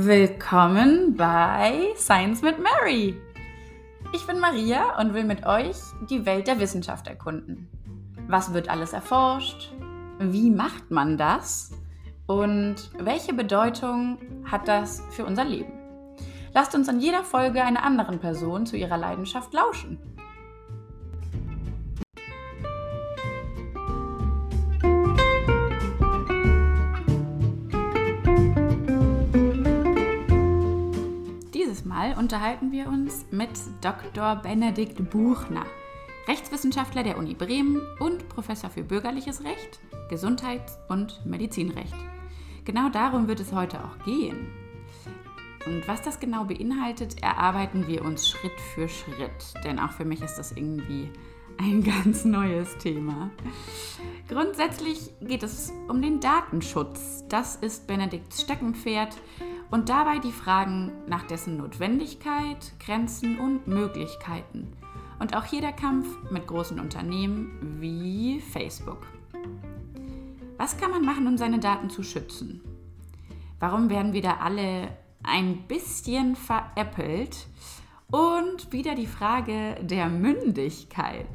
Willkommen bei Science mit Mary. Ich bin Maria und will mit euch die Welt der Wissenschaft erkunden. Was wird alles erforscht? Wie macht man das? Und welche Bedeutung hat das für unser Leben? Lasst uns in jeder Folge einer anderen Person zu ihrer Leidenschaft lauschen. Mal unterhalten wir uns mit Dr. Benedikt Buchner, Rechtswissenschaftler der Uni Bremen und Professor für bürgerliches Recht, Gesundheits- und Medizinrecht. Genau darum wird es heute auch gehen. Und was das genau beinhaltet, erarbeiten wir uns Schritt für Schritt. Denn auch für mich ist das irgendwie ein ganz neues Thema. Grundsätzlich geht es um den Datenschutz. Das ist Benedikts Steckenpferd und dabei die Fragen nach dessen Notwendigkeit, Grenzen und Möglichkeiten. Und auch hier der Kampf mit großen Unternehmen wie Facebook. Was kann man machen, um seine Daten zu schützen? Warum werden wieder alle ein bisschen veräppelt? Und wieder die Frage der Mündigkeit.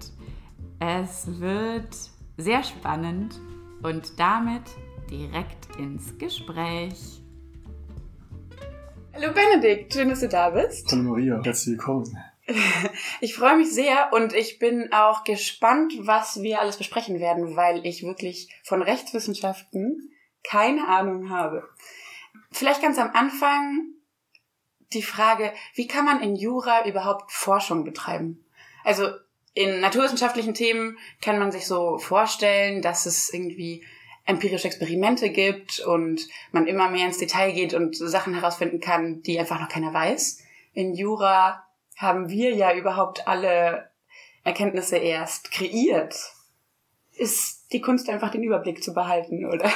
Es wird sehr spannend und damit direkt ins Gespräch. Hallo Benedikt, schön, dass du da bist. Hallo Maria, herzlich willkommen. Ich freue mich sehr und ich bin auch gespannt, was wir alles besprechen werden, weil ich wirklich von Rechtswissenschaften keine Ahnung habe. Vielleicht ganz am Anfang die Frage, wie kann man in Jura überhaupt Forschung betreiben? Also in naturwissenschaftlichen Themen kann man sich so vorstellen, dass es irgendwie empirische Experimente gibt und man immer mehr ins Detail geht und Sachen herausfinden kann, die einfach noch keiner weiß. In Jura haben wir ja überhaupt alle Erkenntnisse erst kreiert. Ist die Kunst einfach den Überblick zu behalten, oder?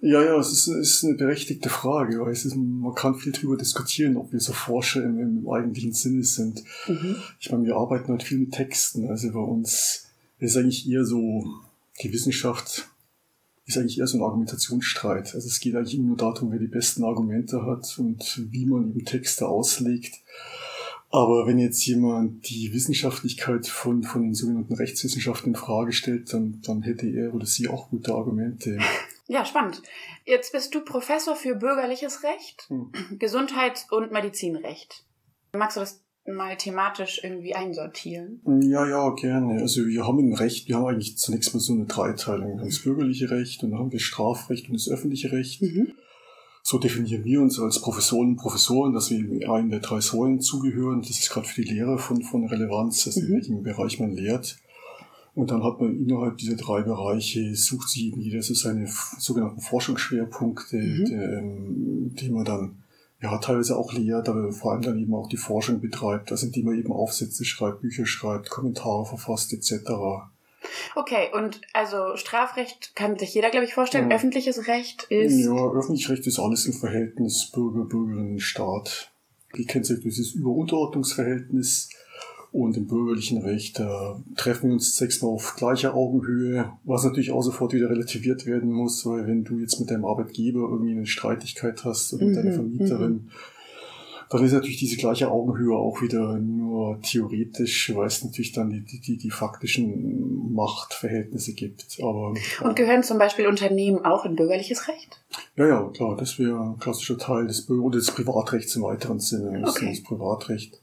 Ja, ja, es ist, ist eine berechtigte Frage, weil es ist, man kann viel darüber diskutieren, ob wir so Forscher im, im eigentlichen Sinne sind. Mhm. Ich meine, wir arbeiten halt viel mit Texten, also bei uns ist eigentlich eher so, die Wissenschaft ist eigentlich eher so ein Argumentationsstreit. Also es geht eigentlich immer nur darum, wer die besten Argumente hat und wie man eben Texte auslegt. Aber wenn jetzt jemand die Wissenschaftlichkeit von, von den sogenannten Rechtswissenschaften in Frage stellt, dann, dann hätte er oder sie auch gute Argumente. Ja, spannend. Jetzt bist du Professor für bürgerliches Recht, hm. Gesundheits- und Medizinrecht. Magst du das mal thematisch irgendwie einsortieren? Ja, ja, gerne. Also wir haben im Recht, wir haben eigentlich zunächst mal so eine Dreiteilung. Wir haben das bürgerliche Recht und dann haben wir Strafrecht und das öffentliche Recht. Mhm. So definieren wir uns als Professoren und Professoren, dass wir einen der drei Säulen zugehören. Das ist gerade für die Lehre von, von Relevanz, mhm. in welchem Bereich man lehrt. Und dann hat man innerhalb dieser drei Bereiche, sucht sich eben jeder so seine sogenannten Forschungsschwerpunkte, mhm. die, ähm, die man dann ja, teilweise auch lehrt, aber vor allem dann eben auch die Forschung betreibt, also indem man eben Aufsätze schreibt, Bücher schreibt, Kommentare verfasst etc. Okay, und also Strafrecht kann sich jeder, glaube ich, vorstellen. Ja. Öffentliches Recht ist. Ja, öffentliches Recht ist alles im Verhältnis Bürger, Bürgerinnen, Staat. Sich durch dieses Überunterordnungsverhältnis und im bürgerlichen Recht da treffen wir uns sechsmal auf gleicher Augenhöhe, was natürlich auch sofort wieder relativiert werden muss, weil wenn du jetzt mit deinem Arbeitgeber irgendwie eine Streitigkeit hast oder mit mhm, deiner Vermieterin, mhm. Dann ist natürlich diese gleiche Augenhöhe auch wieder nur theoretisch, weil es natürlich dann die, die, die faktischen Machtverhältnisse gibt. Aber, Und gehören zum Beispiel Unternehmen auch in bürgerliches Recht? Ja, ja, klar, das wäre ein klassischer Teil des, Bürger des Privatrechts im weiteren Sinne. Okay. Das Privatrecht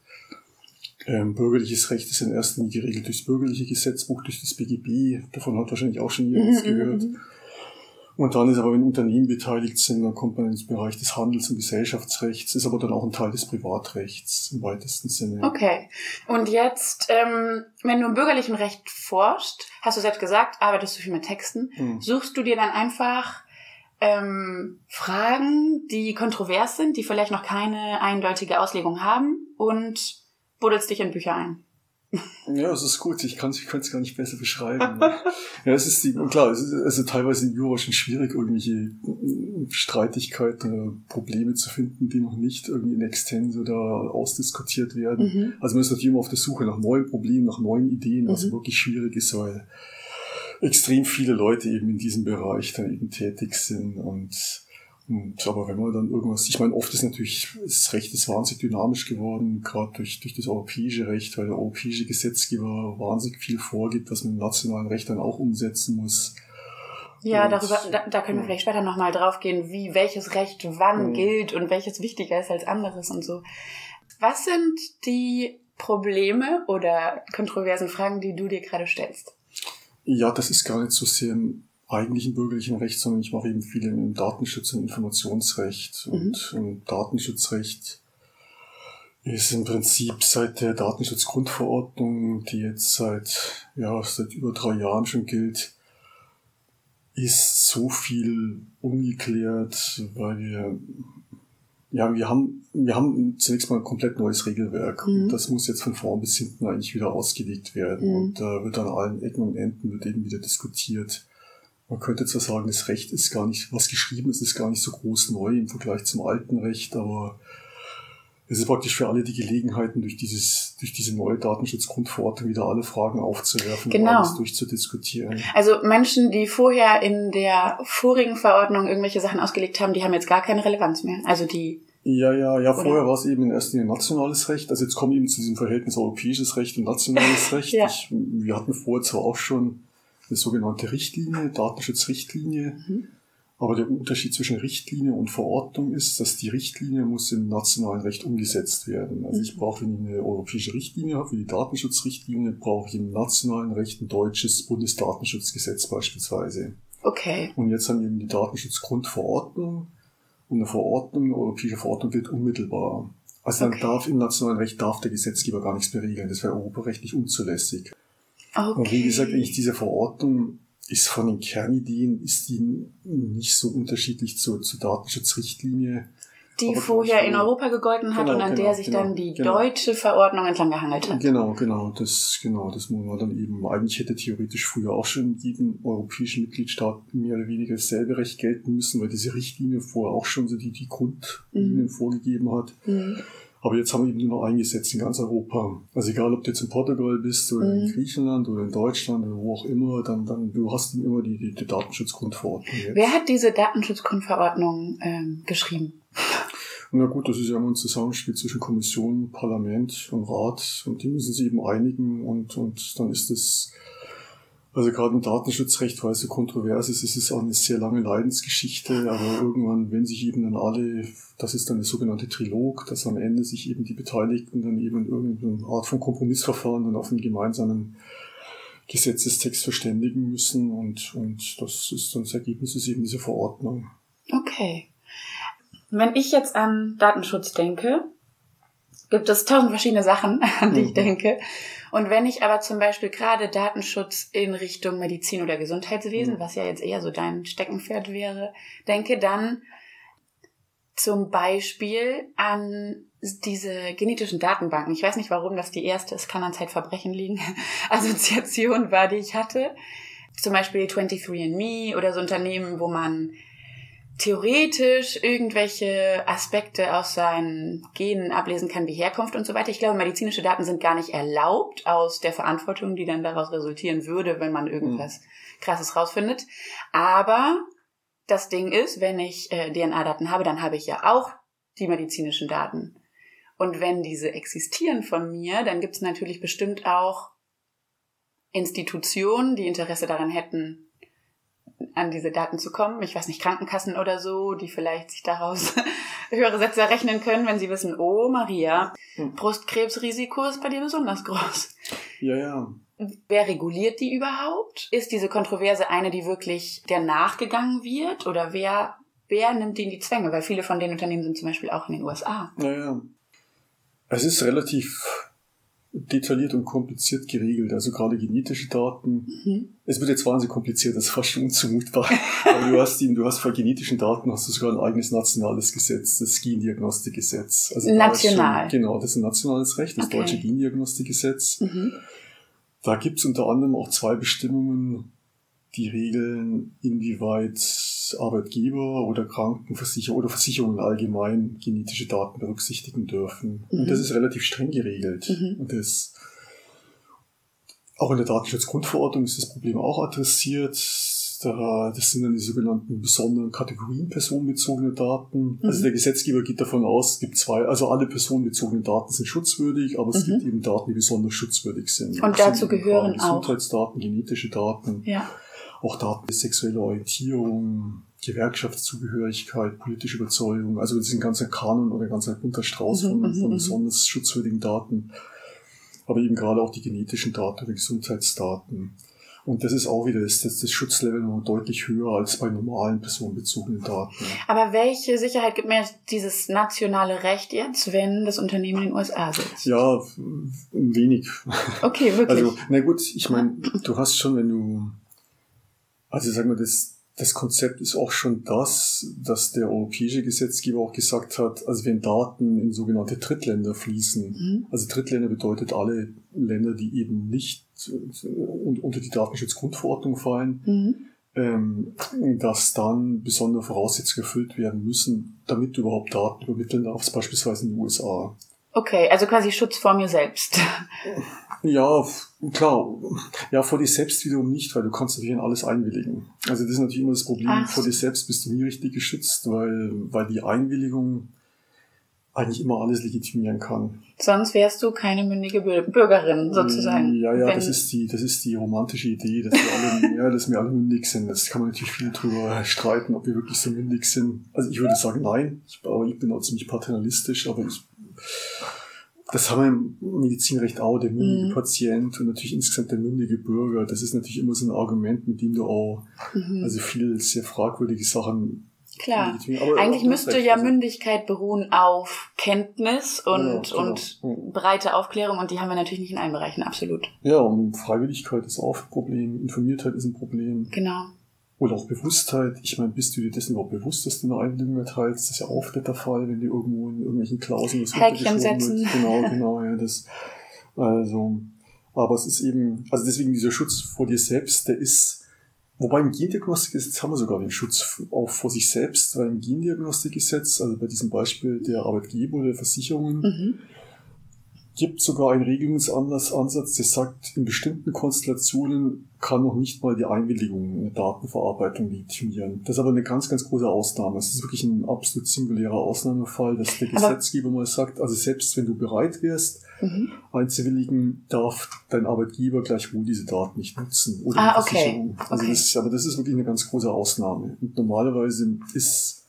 ähm, bürgerliches Recht ist in erster Linie geregelt durchs bürgerliche Gesetzbuch, durch das BGB. Davon hat wahrscheinlich auch schon jemand mhm, gehört. Und dann ist aber, wenn Unternehmen beteiligt sind, dann kommt man ins Bereich des Handels- und Gesellschaftsrechts, ist aber dann auch ein Teil des Privatrechts im weitesten Sinne. Okay. Und jetzt, ähm, wenn du im bürgerlichen Recht forschst, hast du selbst gesagt, arbeitest du viel mit Texten, hm. suchst du dir dann einfach ähm, Fragen, die kontrovers sind, die vielleicht noch keine eindeutige Auslegung haben und buddelst dich in Bücher ein. Ja, es ist gut. Ich kann es ich gar nicht besser beschreiben. ja, es ist die, klar, es ist also teilweise in Jura schon schwierig, irgendwelche Streitigkeiten oder Probleme zu finden, die noch nicht irgendwie in Extenso oder ausdiskutiert werden. Mhm. Also man ist natürlich immer auf der Suche nach neuen Problemen, nach neuen Ideen, was mhm. wirklich schwierig ist, weil extrem viele Leute eben in diesem Bereich dann eben tätig sind und Und, aber wenn man dann irgendwas, ich meine, oft ist natürlich, das Recht ist wahnsinnig dynamisch geworden, gerade durch, durch das europäische Recht, weil der europäische Gesetzgeber wahnsinnig viel vorgibt, was man im nationalen Recht dann auch umsetzen muss. Ja, Und- darüber, da, da können wir ja. vielleicht später nochmal drauf gehen, wie welches Recht wann Mhm. gilt und welches wichtiger ist als anderes und so. Was sind die Probleme oder kontroversen Fragen, die du dir gerade stellst? Ja, das ist gar nicht so sehr eigentlichen bürgerlichen Recht, sondern ich mache eben viel im Datenschutz- und Informationsrecht. Und im Datenschutzrecht ist im Prinzip seit der Datenschutzgrundverordnung, die jetzt seit, ja, seit über drei Jahren schon gilt, ist so viel ungeklärt, weil wir, ja, wir haben, wir haben zunächst mal ein komplett neues Regelwerk. Mhm. Und das muss jetzt von vorn bis hinten eigentlich wieder ausgelegt werden. Mhm. Und da wird an allen Ecken und Enden wird eben wieder diskutiert. Man könnte zwar sagen, das Recht ist gar nicht, was geschrieben ist, ist gar nicht so groß neu im Vergleich zum alten Recht, aber es ist praktisch für alle die Gelegenheiten, durch dieses, durch diese neue Datenschutzgrundverordnung wieder alle Fragen aufzuwerfen Genau. und alles durchzudiskutieren. Also Menschen, die vorher in der vorigen Verordnung irgendwelche Sachen ausgelegt haben, die haben jetzt gar keine Relevanz mehr. Also die, Ja, ja, ja, vorher war es eben in erster Linie nationales Recht. Also jetzt kommen eben zu diesem Verhältnis europäisches Recht und nationales Recht. Ja. ich, wir hatten vorher zwar auch schon eine sogenannte Richtlinie, Datenschutzrichtlinie, Mhm. aber der Unterschied zwischen Richtlinie und Verordnung ist, dass die Richtlinie muss im nationalen Recht umgesetzt werden. Also ich Mhm. brauche, wenn ich eine europäische Richtlinie habe, wie die Datenschutzrichtlinie, brauche ich im nationalen Recht ein deutsches Bundesdatenschutzgesetz beispielsweise. okay. Und jetzt haben wir eben die Datenschutzgrundverordnung. Und eine Verordnung, eine europäische Verordnung wird unmittelbar. Also dann Okay. darf im nationalen Recht darf der Gesetzgeber gar nichts mehr regeln. Das wäre europarechtlich unzulässig. Okay. Und wie gesagt, eigentlich diese Verordnung ist von den Kernideen, ist die nicht so unterschiedlich zur, zur Datenschutzrichtlinie. die aber vorher in. Europa gegolten hat Genau, und an genau, der sich genau, dann die genau. deutsche Verordnung entlang gehangelt hat. Genau, genau, das, genau, das muss man dann eben, eigentlich hätte theoretisch früher auch schon in jedem europäischen Mitgliedstaat mehr oder weniger dasselbe Recht gelten müssen, weil diese Richtlinie vorher auch schon so die, die Grundlinien Mhm. vorgegeben hat. Mhm. Aber jetzt haben wir eben nur noch eingesetzt in ganz Europa. Also egal, ob du jetzt in Portugal bist oder in Mhm. Griechenland oder in Deutschland oder wo auch immer, dann, dann du hast immer die, die, die Datenschutzgrundverordnung jetzt. Wer hat diese Datenschutzgrundverordnung ähm, geschrieben? Na gut, das ist ja immer ein Zusammenspiel zwischen Kommission, Parlament und Rat und die müssen sich eben einigen und, und dann ist es, also gerade im Datenschutzrecht, weil es so kontrovers ist, ist es auch eine sehr lange Leidensgeschichte, aber irgendwann, wenn sich eben dann alle, das ist dann der sogenannte Trilog, dass am Ende sich eben die Beteiligten dann eben in irgendeiner Art von Kompromissverfahren dann auf einen gemeinsamen Gesetzestext verständigen müssen und, und das ist dann das Ergebnis ist eben diese Verordnung. Okay. Wenn ich jetzt an Datenschutz denke, gibt es tausend verschiedene Sachen, an die ich Mhm. denke. Und wenn ich aber zum Beispiel gerade Datenschutz in Richtung Medizin oder Gesundheitswesen, Mhm. was ja jetzt eher so dein Steckenpferd wäre, denke, dann zum Beispiel an diese genetischen Datenbanken. Ich weiß nicht, warum das die erste, es kann an Zeitverbrechen liegen, Assoziation war, die ich hatte. Zum Beispiel 23andMe oder so Unternehmen, wo man theoretisch irgendwelche Aspekte aus seinen Genen ablesen kann, wie Herkunft und so weiter. Ich glaube, medizinische Daten sind gar nicht erlaubt aus der Verantwortung, die dann daraus resultieren würde, wenn man irgendwas Krasses rausfindet. Aber das Ding ist, wenn ich äh, DNA-Daten habe, dann habe ich ja auch die medizinischen Daten. Und wenn diese existieren von mir, dann gibt es natürlich bestimmt auch Institutionen, die Interesse daran hätten, an diese Daten zu kommen. Ich weiß nicht, Krankenkassen oder so, die vielleicht sich daraus höhere Sätze errechnen können, wenn sie wissen, oh Maria, Hm. Brustkrebsrisiko ist bei dir besonders groß. Ja, ja. Wer reguliert die überhaupt? Ist diese Kontroverse eine, die wirklich der nachgegangen wird? Oder wer, wer nimmt die in die Zwänge? Weil viele von den Unternehmen sind zum Beispiel auch in den USA. Naja, es ist relativ detailliert und kompliziert geregelt. Also gerade genetische Daten. Mhm. Es wird jetzt wahnsinnig kompliziert, das ist fast schon unzumutbar. Aber du hast eben, du hast bei genetischen Daten hast du sogar ein eigenes nationales Gesetz, das Gendiagnostikgesetz. Also da National. Schon, genau, das ist ein nationales Recht, das Okay. deutsche Gendiagnostikgesetz. Mhm. Da gibt's unter anderem auch zwei Bestimmungen, die regeln, inwieweit Arbeitgeber oder Krankenversicherer oder Versicherungen allgemein genetische Daten berücksichtigen dürfen. Mhm. Und das ist relativ streng geregelt. Mhm. Und das auch in der Datenschutzgrundverordnung ist das Problem auch adressiert. das sind dann die sogenannten besonderen Kategorien personenbezogene Daten. Also mhm. der Gesetzgeber geht davon aus, es gibt zwei, also alle personenbezogenen Daten sind schutzwürdig, aber es mhm. gibt eben Daten, die besonders schutzwürdig sind. Und dazu gehören auch Gesundheitsdaten, genetische Daten, ja. Auch Daten der sexuellen Orientierung, Gewerkschaftszugehörigkeit, politische Überzeugung, also das ist ein ganzer Kanon oder ein ganzer bunter Strauß mhm, von, von mhm, mhm. besonders schutzwürdigen Daten, aber eben gerade auch die genetischen Daten oder Gesundheitsdaten. Und das ist auch wieder das, das, das Schutzlevel noch deutlich höher als bei normalen personenbezogenen Daten. Aber welche Sicherheit gibt mir dieses nationale Recht jetzt, wenn das Unternehmen in den USA sitzt? Ja, wenig. Okay, wirklich. Also, na gut, ich meine, du hast schon, wenn du, also sagen wir, das, das Konzept ist auch schon das, dass der europäische Gesetzgeber auch gesagt hat, also wenn Daten in sogenannte Drittländer fließen, mhm. also Drittländer bedeutet alle Länder, die eben nicht äh, unter die Datenschutzgrundverordnung fallen, mhm. ähm, dass dann besondere Voraussetzungen erfüllt werden müssen, damit du überhaupt Daten übermitteln darfst, beispielsweise in den USA. Okay, also quasi Schutz vor mir selbst. Ja, klar. Ja, vor dir selbst wiederum nicht, weil du kannst natürlich in alles einwilligen. Also das ist natürlich immer das Problem. Ach. Vor dir selbst bist du nie richtig geschützt, weil, weil die Einwilligung eigentlich immer alles legitimieren kann. Sonst wärst du keine mündige Bürgerin sozusagen. Ja, ja, das ist die, das ist die romantische Idee, dass wir alle, ja, dass wir alle mündig sind. Das kann man natürlich viel drüber streiten, ob wir wirklich so mündig sind. Also ich würde sagen, nein. Ich, aber ich bin auch ziemlich paternalistisch, aber ich, das haben wir im Medizinrecht auch, der mündige mhm. Patient und natürlich insgesamt der mündige Bürger. Das ist natürlich immer so ein Argument, mit dem du auch mhm. also viel sehr fragwürdige Sachen Klar. Eigentlich müsste ja also Mündigkeit beruhen auf Kenntnis und, ja, und ja. breite Aufklärung und die haben wir natürlich nicht in allen Bereichen, absolut. Ja, und Freiwilligkeit ist auch ein Problem, Informiertheit ist ein Problem. Genau. Oder auch Bewusstheit. Ich meine, bist du dir dessen überhaupt bewusst, dass du eine Einwilligung erteilst? Das ist ja oft der Fall, wenn dir irgendwo in irgendwelchen Klauseln das Häkchen setzen. Wird. Genau, genau, ja, das, also, aber es ist eben, also deswegen dieser Schutz vor dir selbst, der ist, wobei im Gendiagnostikgesetz haben wir sogar den Schutz auch vor sich selbst, weil im Gendiagnostikgesetz, also bei diesem Beispiel der Arbeitgeber oder der Versicherungen, mhm gibt sogar einen Regelungsansatz, der sagt, in bestimmten Konstellationen kann noch nicht mal die Einwilligung eine Datenverarbeitung legitimieren. Das ist aber eine ganz, ganz große Ausnahme. Es ist wirklich ein absolut singulärer Ausnahmefall, dass der Gesetzgeber mal sagt, also selbst wenn du bereit wärst, mhm. einzuwilligen, darf dein Arbeitgeber gleichwohl diese Daten nicht nutzen. Oder ah, okay. Also okay. Das ist, aber das ist wirklich eine ganz große Ausnahme. Und normalerweise ist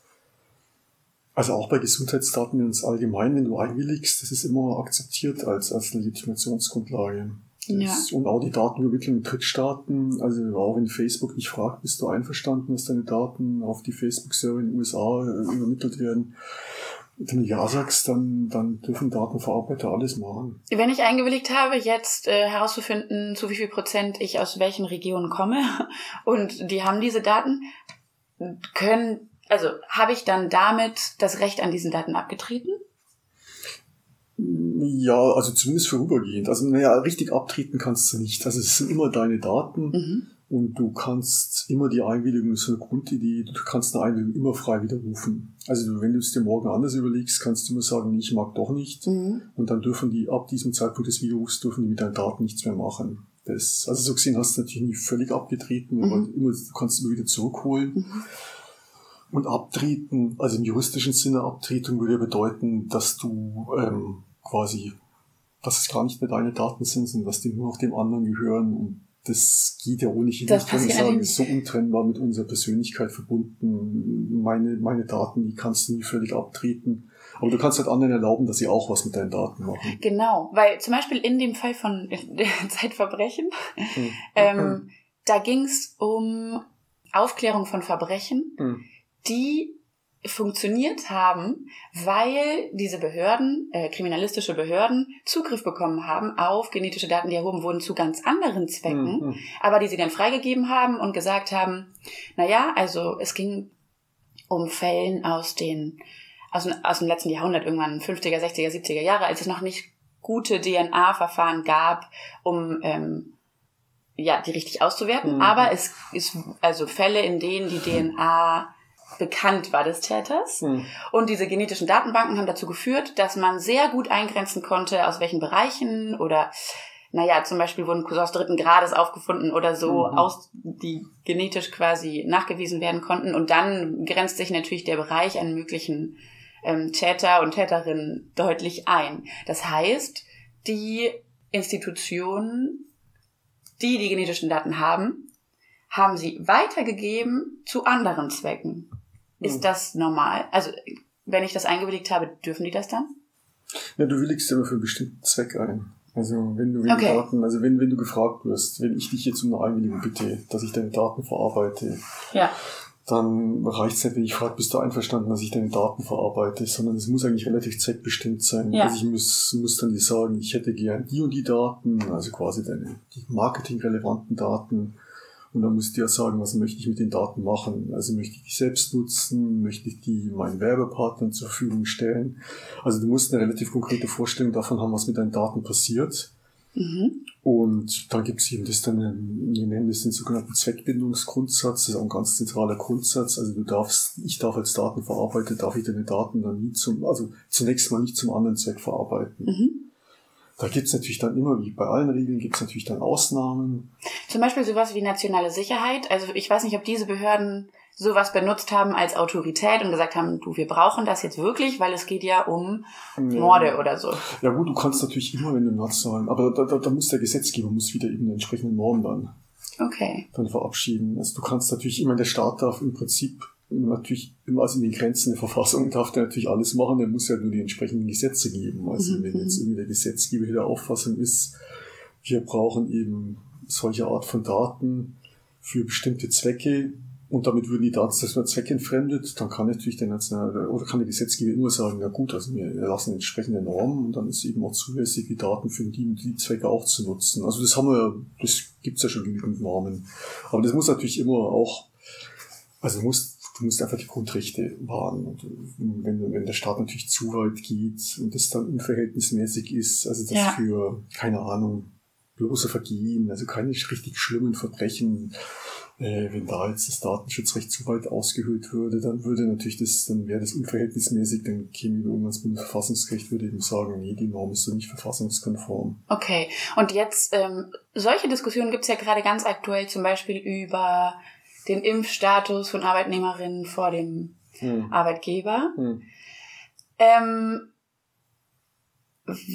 also auch bei Gesundheitsdaten ins Allgemein, wenn du einwilligst, das ist immer akzeptiert als, als Legitimationsgrundlage. Ja. Und auch die Datenübermittlung in Drittstaaten, also auch wenn Facebook nicht fragt, bist du einverstanden, dass deine Daten auf die Facebook-Server in den USA äh, übermittelt werden. Wenn du Ja sagst, dann, dann dürfen Datenverarbeiter alles machen. Wenn ich eingewilligt habe, jetzt äh, herauszufinden, zu wie viel Prozent ich aus welchen Regionen komme und die haben diese Daten, können also habe ich dann damit das Recht an diesen Daten abgetreten? Ja, also zumindest vorübergehend. Also naja, richtig abtreten kannst du nicht. Also es sind immer deine Daten mhm. und du kannst immer die Einwilligung, das ist eine Grundidee, du kannst eine Einwilligung immer frei widerrufen. Also wenn du es dir morgen anders überlegst, kannst du immer sagen, ich mag doch nicht. Mhm. Und dann dürfen die ab diesem Zeitpunkt des Widerrufs dürfen die mit deinen Daten nichts mehr machen. Das, also so gesehen hast du natürlich nie völlig abgetreten, mhm. aber immer, du kannst immer wieder zurückholen. Mhm. Und abtreten, also im juristischen Sinne Abtretung würde ja bedeuten, dass du ähm, quasi, dass es gar nicht mehr deine Daten sind, sondern dass die nur noch dem anderen gehören. Und das geht ja ohnehin das nicht, kann ich sagen, ist so untrennbar mit unserer Persönlichkeit verbunden. Meine, meine Daten, die kannst du nie völlig abtreten. Aber du kannst halt anderen erlauben, dass sie auch was mit deinen Daten machen. Genau, weil zum Beispiel in dem Fall von Zeitverbrechen, hm. ähm, da ging es um Aufklärung von Verbrechen. Hm die funktioniert haben, weil diese Behörden, äh, kriminalistische Behörden, Zugriff bekommen haben auf genetische Daten, die erhoben wurden zu ganz anderen Zwecken, mhm. aber die sie dann freigegeben haben und gesagt haben, na ja, also es ging um Fällen aus den aus, aus dem letzten Jahrhundert, irgendwann 50er, 60er, 70er Jahre, als es noch nicht gute DNA-Verfahren gab, um ähm, ja, die richtig auszuwerten. Mhm. Aber es ist also Fälle, in denen die DNA bekannt war des Täters. Hm. Und diese genetischen Datenbanken haben dazu geführt, dass man sehr gut eingrenzen konnte, aus welchen Bereichen oder naja, zum Beispiel wurden Cousins dritten Grades aufgefunden oder so, Mhm. aus, die genetisch quasi nachgewiesen werden konnten. Und dann grenzt sich natürlich der Bereich an möglichen ähm, Täter und Täterinnen deutlich ein. Das heißt, die Institutionen, die die genetischen Daten haben, haben sie weitergegeben zu anderen Zwecken. Ist Mhm. das normal? Also, wenn ich das eingewilligt habe, dürfen die das dann? Ja, du willigst immer für einen bestimmten Zweck ein. Also wenn du, wenn Okay. Daten, also wenn, wenn du gefragt wirst, wenn ich dich jetzt um eine Einwilligung bitte, dass ich deine Daten verarbeite, Ja. dann reicht es nicht, wenn ich frage, bist du einverstanden, dass ich deine Daten verarbeite, sondern es muss eigentlich relativ zweckbestimmt sein. Ja. Also ich muss, muss dann dir sagen, ich hätte gern die und die Daten, also quasi deine die marketingrelevanten Daten. Und dann musst du ja sagen, was möchte ich mit den Daten machen. Also möchte ich die selbst nutzen, möchte ich die meinen Werbepartnern zur Verfügung stellen. Also du musst eine relativ konkrete Vorstellung davon haben, was mit deinen Daten passiert. Mhm. Und dann gibt es eben das dann, wir nennen das den sogenannten Zweckbindungsgrundsatz, das ist auch ein ganz zentraler Grundsatz. Also du darfst, ich darf als Datenverarbeiter, darf ich deine Daten dann nie zum, also zunächst mal nicht zum anderen Zweck verarbeiten. Mhm. Da gibt es natürlich dann immer, wie bei allen Regeln, gibt es natürlich dann Ausnahmen. Zum Beispiel sowas wie nationale Sicherheit. Also ich weiß nicht, ob diese Behörden sowas benutzt haben als Autorität und gesagt haben, du, wir brauchen das jetzt wirklich, weil es geht ja um Morde oder so. Ja gut, du kannst natürlich immer, wenn du nationalen, aber da, da, da muss der Gesetzgeber muss wieder eben eine entsprechende Norm dann, Okay. dann verabschieden. Also du kannst natürlich immer, der Staat darf im Prinzip natürlich immer also in den Grenzen der Verfassung darf der natürlich alles machen, der muss ja nur die entsprechenden Gesetze geben. Also Mhm, wenn jetzt irgendwie der Gesetzgeber hier der Auffassung ist, wir brauchen eben solche Art von Daten für bestimmte Zwecke und damit würden die Daten man zweckentfremdet, dann kann natürlich der nationale oder kann der Gesetzgeber immer sagen, na gut, also wir erlassen entsprechende Normen und dann ist eben auch zulässig, die Daten für die und die Zwecke auch zu nutzen. Also das haben wir, ja- das gibt's ja schon genügend Normen. Aber das muss natürlich immer auch, also du musst, du musst einfach die Grundrechte wahren. Und wenn, wenn der Staat natürlich zu weit geht und das dann unverhältnismäßig ist, also das Ja. für, keine Ahnung, bloße Vergehen, also keine richtig schlimmen Verbrechen, äh, wenn da jetzt das Datenschutzrecht zu weit ausgehöhlt würde, dann würde natürlich das, dann wäre das unverhältnismäßig, dann käme irgendwann das Bundesverfassungsgericht, würde eben sagen, nee, die Norm ist so nicht verfassungskonform. Okay. Und jetzt, ähm, solche Diskussionen gibt es ja gerade ganz aktuell zum Beispiel über den Impfstatus von Arbeitnehmerinnen vor dem Hm. Arbeitgeber. Hm. Ähm,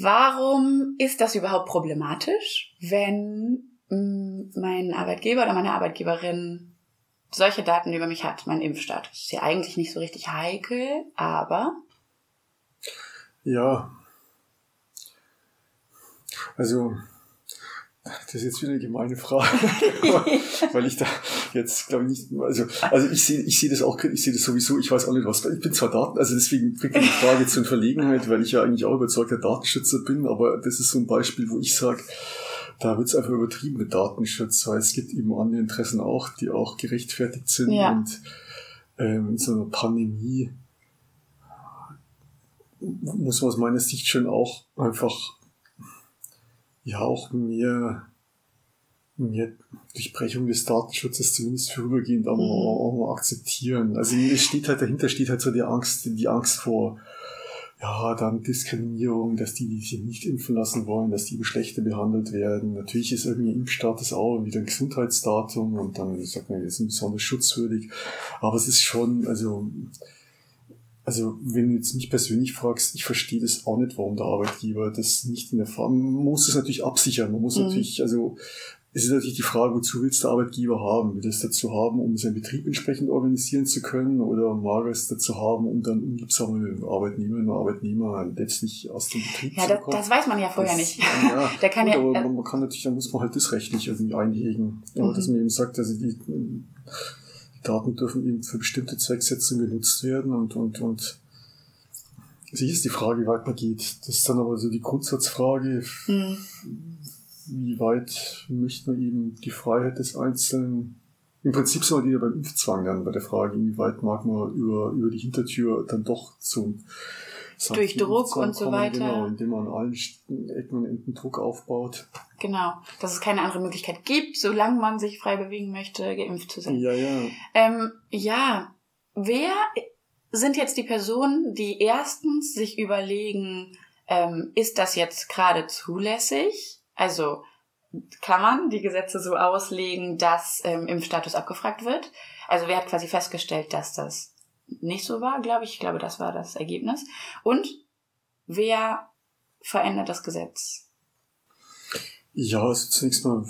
warum ist das überhaupt problematisch, wenn mh, mein Arbeitgeber oder meine Arbeitgeberin solche Daten über mich hat, mein Impfstatus? Ist ja eigentlich nicht so richtig heikel, aber Ja. Also, das ist jetzt wieder eine gemeine Frage, weil ich da jetzt glaube ich nicht, also, also ich sehe, ich sehe das auch, ich sehe das sowieso, ich weiß auch nicht was, ich bin zwar Daten, also deswegen bringt die Frage jetzt in Verlegenheit, weil ich ja eigentlich auch überzeugter Datenschützer bin, aber das ist so ein Beispiel, wo ich sage, da wird es einfach übertrieben mit Datenschutz, weil es gibt eben andere Interessen auch, die auch gerechtfertigt sind Ja. und ähm, in so einer Pandemie muss man aus meiner Sicht schon auch einfach ja auch mehr, mehr Durchbrechung des Datenschutzes zumindest vorübergehend Mhm. auch mal akzeptieren. Also es steht halt dahinter steht halt so die Angst, die Angst vor ja, dann Diskriminierung, dass die, die sich nicht impfen lassen wollen, dass die schlechter behandelt werden. Natürlich ist irgendwie Impfstatus auch wieder ein Gesundheitsdatum und dann sagt man, die sind besonders schutzwürdig. Aber es ist schon, also, also wenn du jetzt mich persönlich fragst, ich verstehe das auch nicht, warum der Arbeitgeber das nicht in der Form, man muss es natürlich absichern, man muss Mhm. natürlich, also es ist natürlich die Frage, wozu willst der Arbeitgeber haben? Will das dazu haben, um seinen Betrieb entsprechend organisieren zu können oder mag er es dazu haben, um dann unliebsame Arbeitnehmerinnen und Arbeitnehmer letztlich aus dem Betrieb ja, zu bekommen? das weiß man ja vorher Das- nicht. Ja, Der kann gut, ja- aber man, man kann natürlich, dann muss man halt das rechtlich irgendwie einhegen. Ja, Mhm. dass man eben sagt, also die Daten dürfen eben für bestimmte Zwecksetzungen genutzt werden und, und, und sicher ist die Frage, wie weit man geht. Das ist dann aber so die Grundsatzfrage, Hm. wie weit möchte man eben die Freiheit des Einzelnen im Prinzip sind wir wieder beim Impfzwang dann bei der Frage, inwieweit mag man über, über die Hintertür dann doch zum Durch Druck Impfzwang und so kommen, weiter. Genau, indem man an allen Ecken und Enden Druck aufbaut. Genau. Dass es keine andere Möglichkeit gibt, solange man sich frei bewegen möchte, geimpft zu sein. Ja, ja. Ähm, ja, wer sind jetzt die Personen, die erstens sich überlegen, ähm, ist das jetzt gerade zulässig Also kann man die Gesetze so auslegen, dass ähm, Impfstatus abgefragt wird? Also wer hat quasi festgestellt, dass das nicht so war, glaube ich. Ich glaube, das war das Ergebnis. Und wer verändert das Gesetz? Ja, also zunächst mal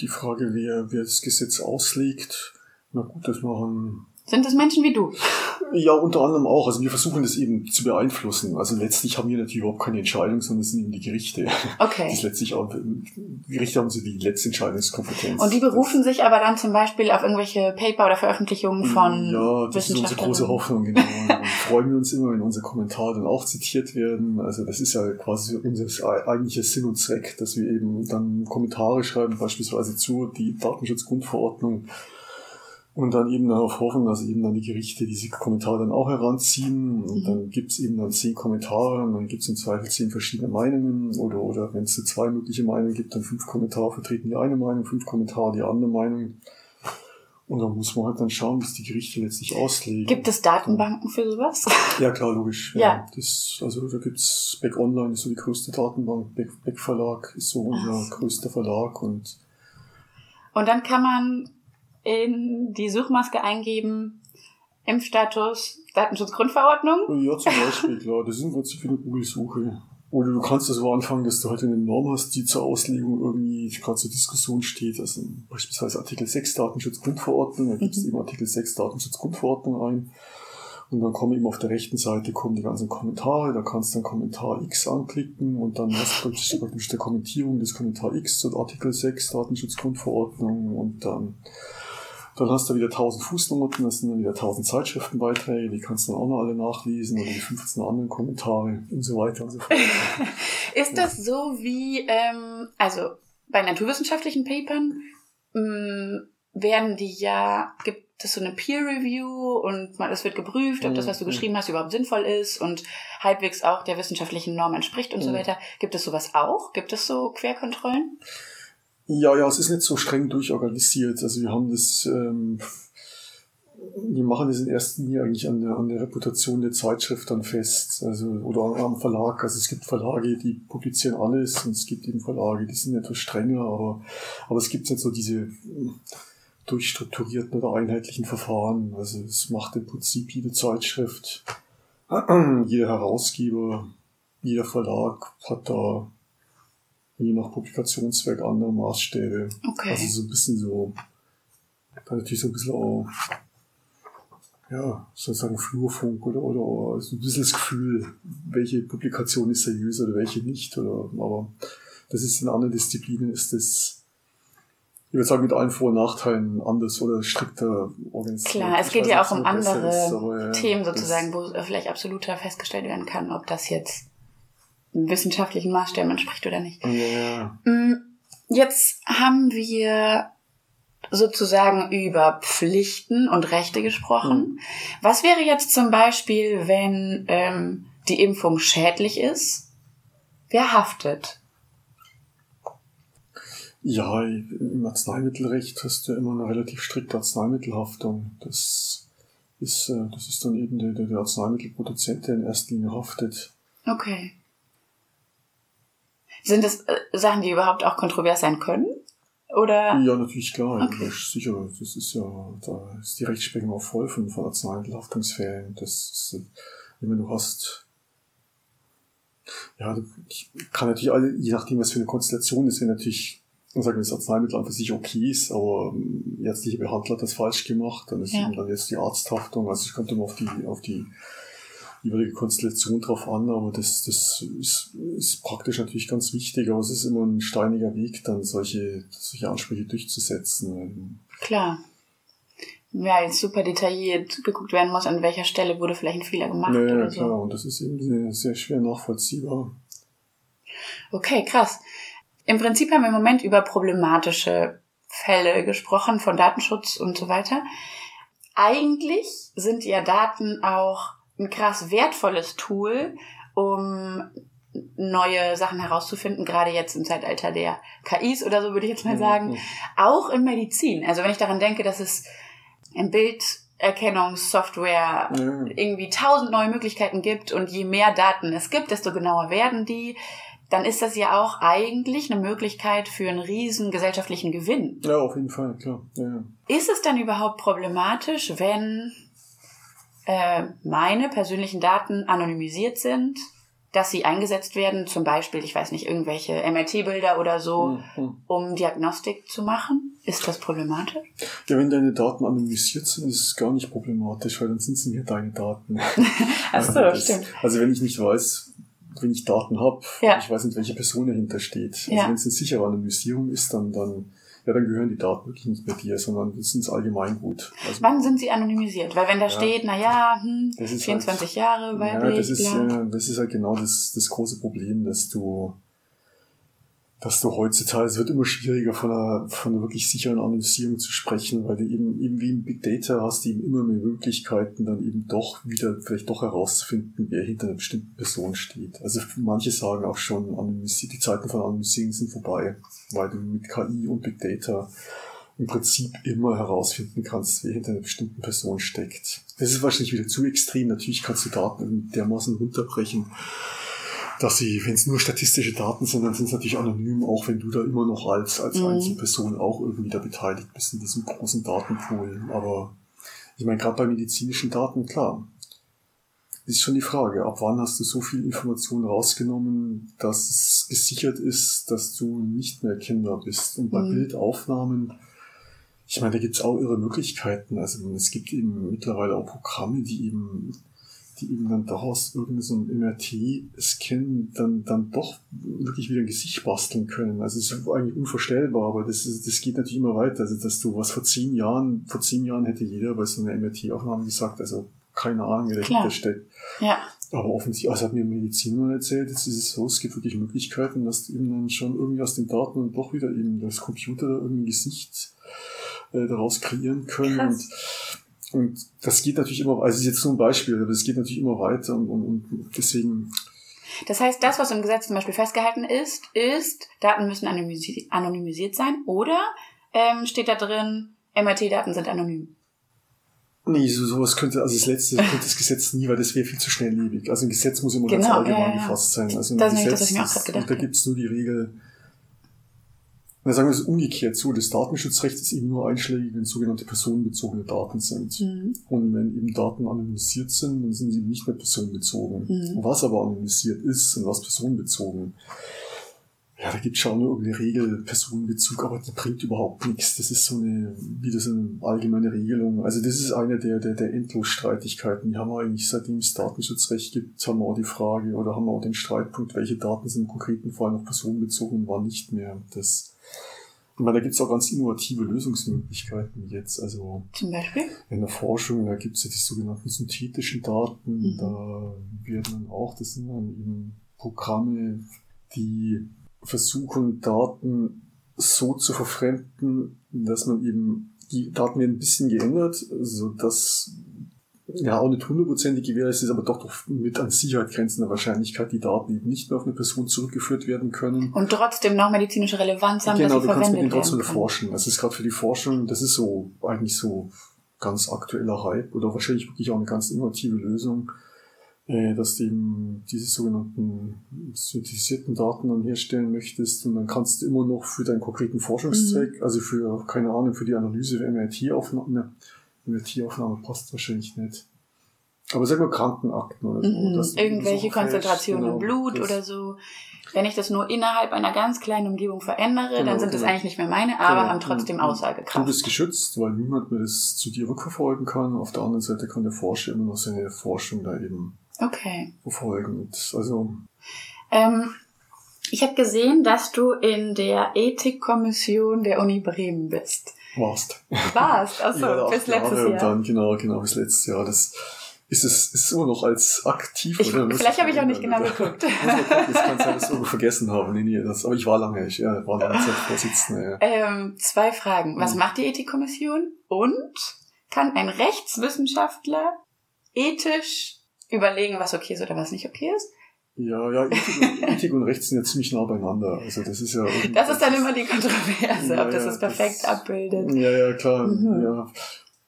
die Frage, wer, wer das Gesetz auslegt. Na gut, das machen. Sind das Menschen wie du? Ja, unter anderem auch. Also wir versuchen das eben zu beeinflussen. Also letztlich haben wir natürlich überhaupt keine Entscheidung, sondern es sind eben die Gerichte. Okay. Das ist letztlich auch, die Gerichte haben so die letzte Entscheidungskompetenz. Und die berufen sich aber dann zum Beispiel auf irgendwelche Paper oder Veröffentlichungen von Ja, das ist unsere große Hoffnung, genau. Freuen wir uns immer, wenn unsere Kommentare dann auch zitiert werden. Also das ist ja quasi unser eigentlicher Sinn und Zweck, dass wir eben dann Kommentare schreiben, beispielsweise zu die Datenschutzgrundverordnung und dann eben darauf hoffen, dass eben dann die Gerichte diese Kommentare dann auch heranziehen. Und mhm. dann gibt's eben dann zehn Kommentare und dann gibt's im Zweifel zehn verschiedene Meinungen. Oder, oder wenn es so zwei mögliche Meinungen gibt, dann fünf Kommentare vertreten die eine Meinung, fünf Kommentare die andere Meinung. Und dann muss man halt dann schauen, was die Gerichte letztlich auslegen. Gibt es Datenbanken für sowas? Ja, klar, logisch. Ja. ja. Das, also da gibt's Back Online ist so die größte Datenbank, Back, Back Verlag ist so unser Ach. größter Verlag und und dann kann man in die Suchmaske eingeben, Impfstatus, Datenschutzgrundverordnung. Ja, zum Beispiel, klar. Das ist im Prinzip wie eine Google-Suche. Oder du kannst so anfangen, dass du halt eine Norm hast, die zur Auslegung irgendwie gerade zur Diskussion steht. Also beispielsweise Artikel 6 Datenschutzgrundverordnung, da gibst mhm. eben Artikel 6 Datenschutzgrundverordnung ein. Und dann kommen eben auf der rechten Seite kommen die ganzen Kommentare, da kannst du dann Kommentar X anklicken und dann hast du praktisch der Kommentierung des Kommentar X zu Artikel 6 Datenschutzgrundverordnung und dann dann hast du wieder 1000 Fußnoten, das sind dann wieder 1000 Zeitschriftenbeiträge, die kannst du dann auch noch alle nachlesen oder die 15 anderen Kommentare und so weiter und so fort. Ist das so wie, ähm, also bei naturwissenschaftlichen Papern mh, mm, werden die ja, gibt es so eine Peer Review und es wird geprüft, ob das, was du mhm. geschrieben hast, überhaupt sinnvoll ist und halbwegs auch der wissenschaftlichen Norm entspricht und so mhm. weiter. Gibt es sowas auch? Gibt es so Querkontrollen? Ja, ja, es ist nicht so streng durchorganisiert. Also wir haben das, ähm, wir machen das in erster Linie eigentlich an der, an der Reputation der Zeitschrift dann fest. Also, oder am Verlag. Also es gibt Verlage, die publizieren alles und es gibt eben Verlage, die sind etwas strenger, aber, aber es gibt nicht so diese durchstrukturierten oder einheitlichen Verfahren. Also es macht im Prinzip jede Zeitschrift, jeder Herausgeber, jeder Verlag hat da je nach Publikationszweck andere Maßstäbe. Okay. Also so ein bisschen so, dann natürlich so ein bisschen auch, ja, sozusagen Flurfunk oder, oder so ein bisschen das Gefühl, welche Publikation ist seriös oder welche nicht. Oder, aber das ist in anderen Disziplinen ist das, ich würde sagen, mit allen Vor- und Nachteilen anders oder strikter organisiert. Klar, es geht ja auch um andere ist, Themen sozusagen, wo vielleicht absoluter festgestellt werden kann, ob das jetzt wissenschaftlichen Maßstäben entspricht oder nicht. Ja. Mm, jetzt haben wir sozusagen über Pflichten und Rechte gesprochen. Mhm. Was wäre jetzt zum Beispiel, wenn ähm, die Impfung schädlich ist? Wer haftet? Ja, im Arzneimittelrecht hast du immer eine relativ strikte Arzneimittelhaftung. Das ist, äh, das ist dann eben der, der Arzneimittelproduzent, der in erster Linie haftet. Okay. Sind das äh, Sachen, die überhaupt auch kontrovers sein können? Oder? Ja, natürlich klar. Okay. Ja, sicher, das ist ja, da ist die Rechtsprechung auch voll von, von Arzneimittelhaftungsfällen. Das ist, äh, wenn du hast, ja, ich kann natürlich alle, je nachdem, was für eine Konstellation ist, wenn natürlich, sagen wir, das Arzneimittel an für sich okay ist, aber ähm, ärztliche Behandler hat das falsch gemacht, dann ist ja. eben dann jetzt die Arzthaftung, also es kommt immer auf die, auf die jeweilige Konstellation drauf an, aber das, das ist, ist praktisch natürlich ganz wichtig, aber es ist immer ein steiniger Weg, dann solche, solche Ansprüche durchzusetzen. Klar. Ja, jetzt super detailliert geguckt werden muss, an welcher Stelle wurde vielleicht ein Fehler gemacht. Ja, oder klar, so. und das ist eben sehr, sehr schwer nachvollziehbar. Okay, krass. Im Prinzip haben wir im Moment über problematische Fälle gesprochen von Datenschutz und so weiter. Eigentlich sind ja Daten auch ein krass wertvolles Tool, um neue Sachen herauszufinden, gerade jetzt im Zeitalter der KIs oder so würde ich jetzt mal sagen, auch in Medizin. Also wenn ich daran denke, dass es im Bilderkennungssoftware irgendwie tausend neue Möglichkeiten gibt und je mehr Daten es gibt, desto genauer werden die. dann ist das ja auch eigentlich eine Möglichkeit für einen riesen gesellschaftlichen Gewinn. Ja, auf jeden Fall, klar. Ja, ja. Ist es dann überhaupt problematisch, wenn äh, meine persönlichen Daten anonymisiert sind, dass sie eingesetzt werden, zum Beispiel, ich weiß nicht, irgendwelche MRT-Bilder oder so, Mhm. um Diagnostik zu machen? Ist das problematisch? Ja, wenn deine Daten anonymisiert sind, ist es gar nicht problematisch, weil dann sind es nicht deine Daten. Ach so, das, stimmt. Also wenn ich nicht weiß, wenn ich Daten habe, Ja. ich weiß nicht, welche Person dahinter steht. Also Ja. wenn es eine sichere Anonymisierung ist, dann, dann, ja, dann gehören die Daten wirklich nicht mehr dir, sondern das sind Allgemeingut. Also, Wann sind sie anonymisiert? Weil wenn da Ja. steht, na ja, hm, Das ist 24 Jahre, ja, weiblich, das ist, äh, das ist halt genau das, das große Problem, dass du, dass du heutzutage, es wird immer schwieriger von einer, von einer wirklich sicheren Anonymisierung zu sprechen, weil du eben, eben wie im Big Data hast, du eben immer mehr Möglichkeiten, dann eben doch wieder, vielleicht doch herauszufinden, wer hinter einer bestimmten Person steht. Also manche sagen auch schon, die Zeiten von Anonymisierung sind vorbei, weil du mit KI und Big Data im Prinzip immer herausfinden kannst, wer hinter einer bestimmten Person steckt. Das ist wahrscheinlich wieder zu extrem. Natürlich kannst du Daten dermaßen runterbrechen, dass sie, wenn es nur statistische Daten sind, dann sind es natürlich anonym, auch wenn du da immer noch als, als Mhm. Einzelperson auch irgendwie da beteiligt bist in diesem großen Datenpool. Aber ich meine, gerade bei medizinischen Daten, klar, ist schon die Frage, ab wann hast du so viel Information rausgenommen, dass es gesichert ist, dass du nicht mehr erkennbar bist. Und bei Mhm. Bildaufnahmen, ich meine, da gibt es auch irre Möglichkeiten. Also es gibt eben mittlerweile auch Programme, die eben, die eben dann daraus irgendein so ein MRT-Scan dann, dann doch wirklich wieder ein Gesicht basteln können. Also es ist eigentlich unvorstellbar, aber das, ist, das geht natürlich immer weiter. Also dass du was vor zehn Jahren, vor zehn Jahren hätte jeder bei so einer MRT-Aufnahme gesagt, also keine Ahnung, wer dahinter steckt. Ja, Aber offensichtlich, also hat mir Mediziner erzählt, jetzt ist es so, es gibt wirklich Möglichkeiten, dass du eben dann schon irgendwie aus den Daten und doch wieder eben das Computer da irgendwie ein Gesicht äh, daraus kreieren können. Krass. Und, und das geht natürlich immer, also es ist jetzt nur ein Beispiel, aber es geht natürlich immer weiter und, und, und deswegen, das heißt, das, was im Gesetz zum Beispiel festgehalten ist, ist, Daten müssen anonymisi anonymisiert sein oder ähm, steht da drin, MRT-Daten sind anonym. nee, so, sowas könnte, also das letzte könnte das Gesetz nie, weil das wäre viel zu schnelllebig. Also ein Gesetz muss immer ganz Genau, allgemein ja, ja, gefasst sein. Also ein Das Gesetz, das, was ich mir auch grad gedacht da habe. gibt's nur die Regel, Na, sagen wir es umgekehrt so. Das Datenschutzrecht ist eben nur einschlägig, wenn sogenannte personenbezogene Daten sind. Mhm. Und wenn eben Daten anonymisiert sind, dann sind sie eben nicht mehr personenbezogen. Mhm. Was aber anonymisiert ist und was personenbezogen, ja, da gibt es schon nur irgendeine Regel, Personenbezug, aber die bringt überhaupt nichts. Das ist so eine, wieder so eine allgemeine Regelung. Also das ist eine der, der, der Endlosstreitigkeiten. Die haben wir eigentlich, seitdem es Datenschutzrecht gibt, haben wir auch die Frage oder haben wir auch den Streitpunkt, welche Daten sind im konkreten Fall noch personenbezogen und wann nicht mehr. Das, ich meine, da gibt es auch ganz innovative Lösungsmöglichkeiten jetzt. Also Zum Beispiel? in der Forschung, da gibt es ja die sogenannten synthetischen Daten. Mhm. Da werden dann auch, das sind dann eben Programme, die versuchen, Daten so zu verfremden, dass man eben, die Daten werden ein bisschen geändert, so dass ja auch nicht hundertprozentig gewährleistet ist, aber doch, doch mit an Sicherheit grenzender Wahrscheinlichkeit die Daten eben nicht mehr auf eine Person zurückgeführt werden können. Und trotzdem noch medizinische Relevanz haben, Genau, dass sie du kannst mit verwendet denen trotzdem werden können. forschen. Das ist gerade für die Forschung, das ist so eigentlich so ganz aktueller Hype oder wahrscheinlich wirklich auch eine ganz innovative Lösung, äh, dass du eben diese sogenannten synthetisierten Daten dann herstellen möchtest und dann kannst du immer noch für deinen konkreten Forschungszweck, Mhm. also für, keine Ahnung, für die Analyse der MRT-Aufnahme, ne, MRT-Aufnahme passt wahrscheinlich nicht. Aber sag mal Krankenakten oder so. Mhm. Irgendwelche so Konzentrationen genau, im Blut das- oder so. Wenn ich das nur innerhalb einer ganz kleinen Umgebung verändere, Genau, dann sind das genau. eigentlich nicht mehr meine, aber Genau. haben trotzdem Mhm. Aussagekraft. Du bist geschützt, weil niemand mehr das zu dir rückverfolgen kann. Auf der anderen Seite kann der Forscher immer noch seine Forschung da eben Okay. verfolgen. Also, Ähm, ich habe gesehen, dass du in der Ethikkommission der Uni Bremen bist. Warst. Warst, achso, Ja, bis letztes Jahre Und Jahr. dann, genau, genau, bis letztes Jahr. Das ist es, ist es immer noch als aktiv Ich, oder? Vielleicht habe ich auch nicht genau geguckt. Das kann sein, dass ich irgendwo vergessen habe. Nee, nee, das, aber ich war lange, ich ja, war lange Zeit Vorsitzender. Ja. Ähm, zwei Fragen. Was Mhm. macht die Ethikkommission? Und kann ein Rechtswissenschaftler ethisch überlegen, was okay ist oder was nicht okay ist? Ja, ja, Ethik und, Recht sind ja ziemlich nah beieinander. Also das ist ja Das ist dann immer die Kontroverse, Ja, ob das ja, das perfekt das- abbildet. Ja, ja, klar. Mhm. Ja.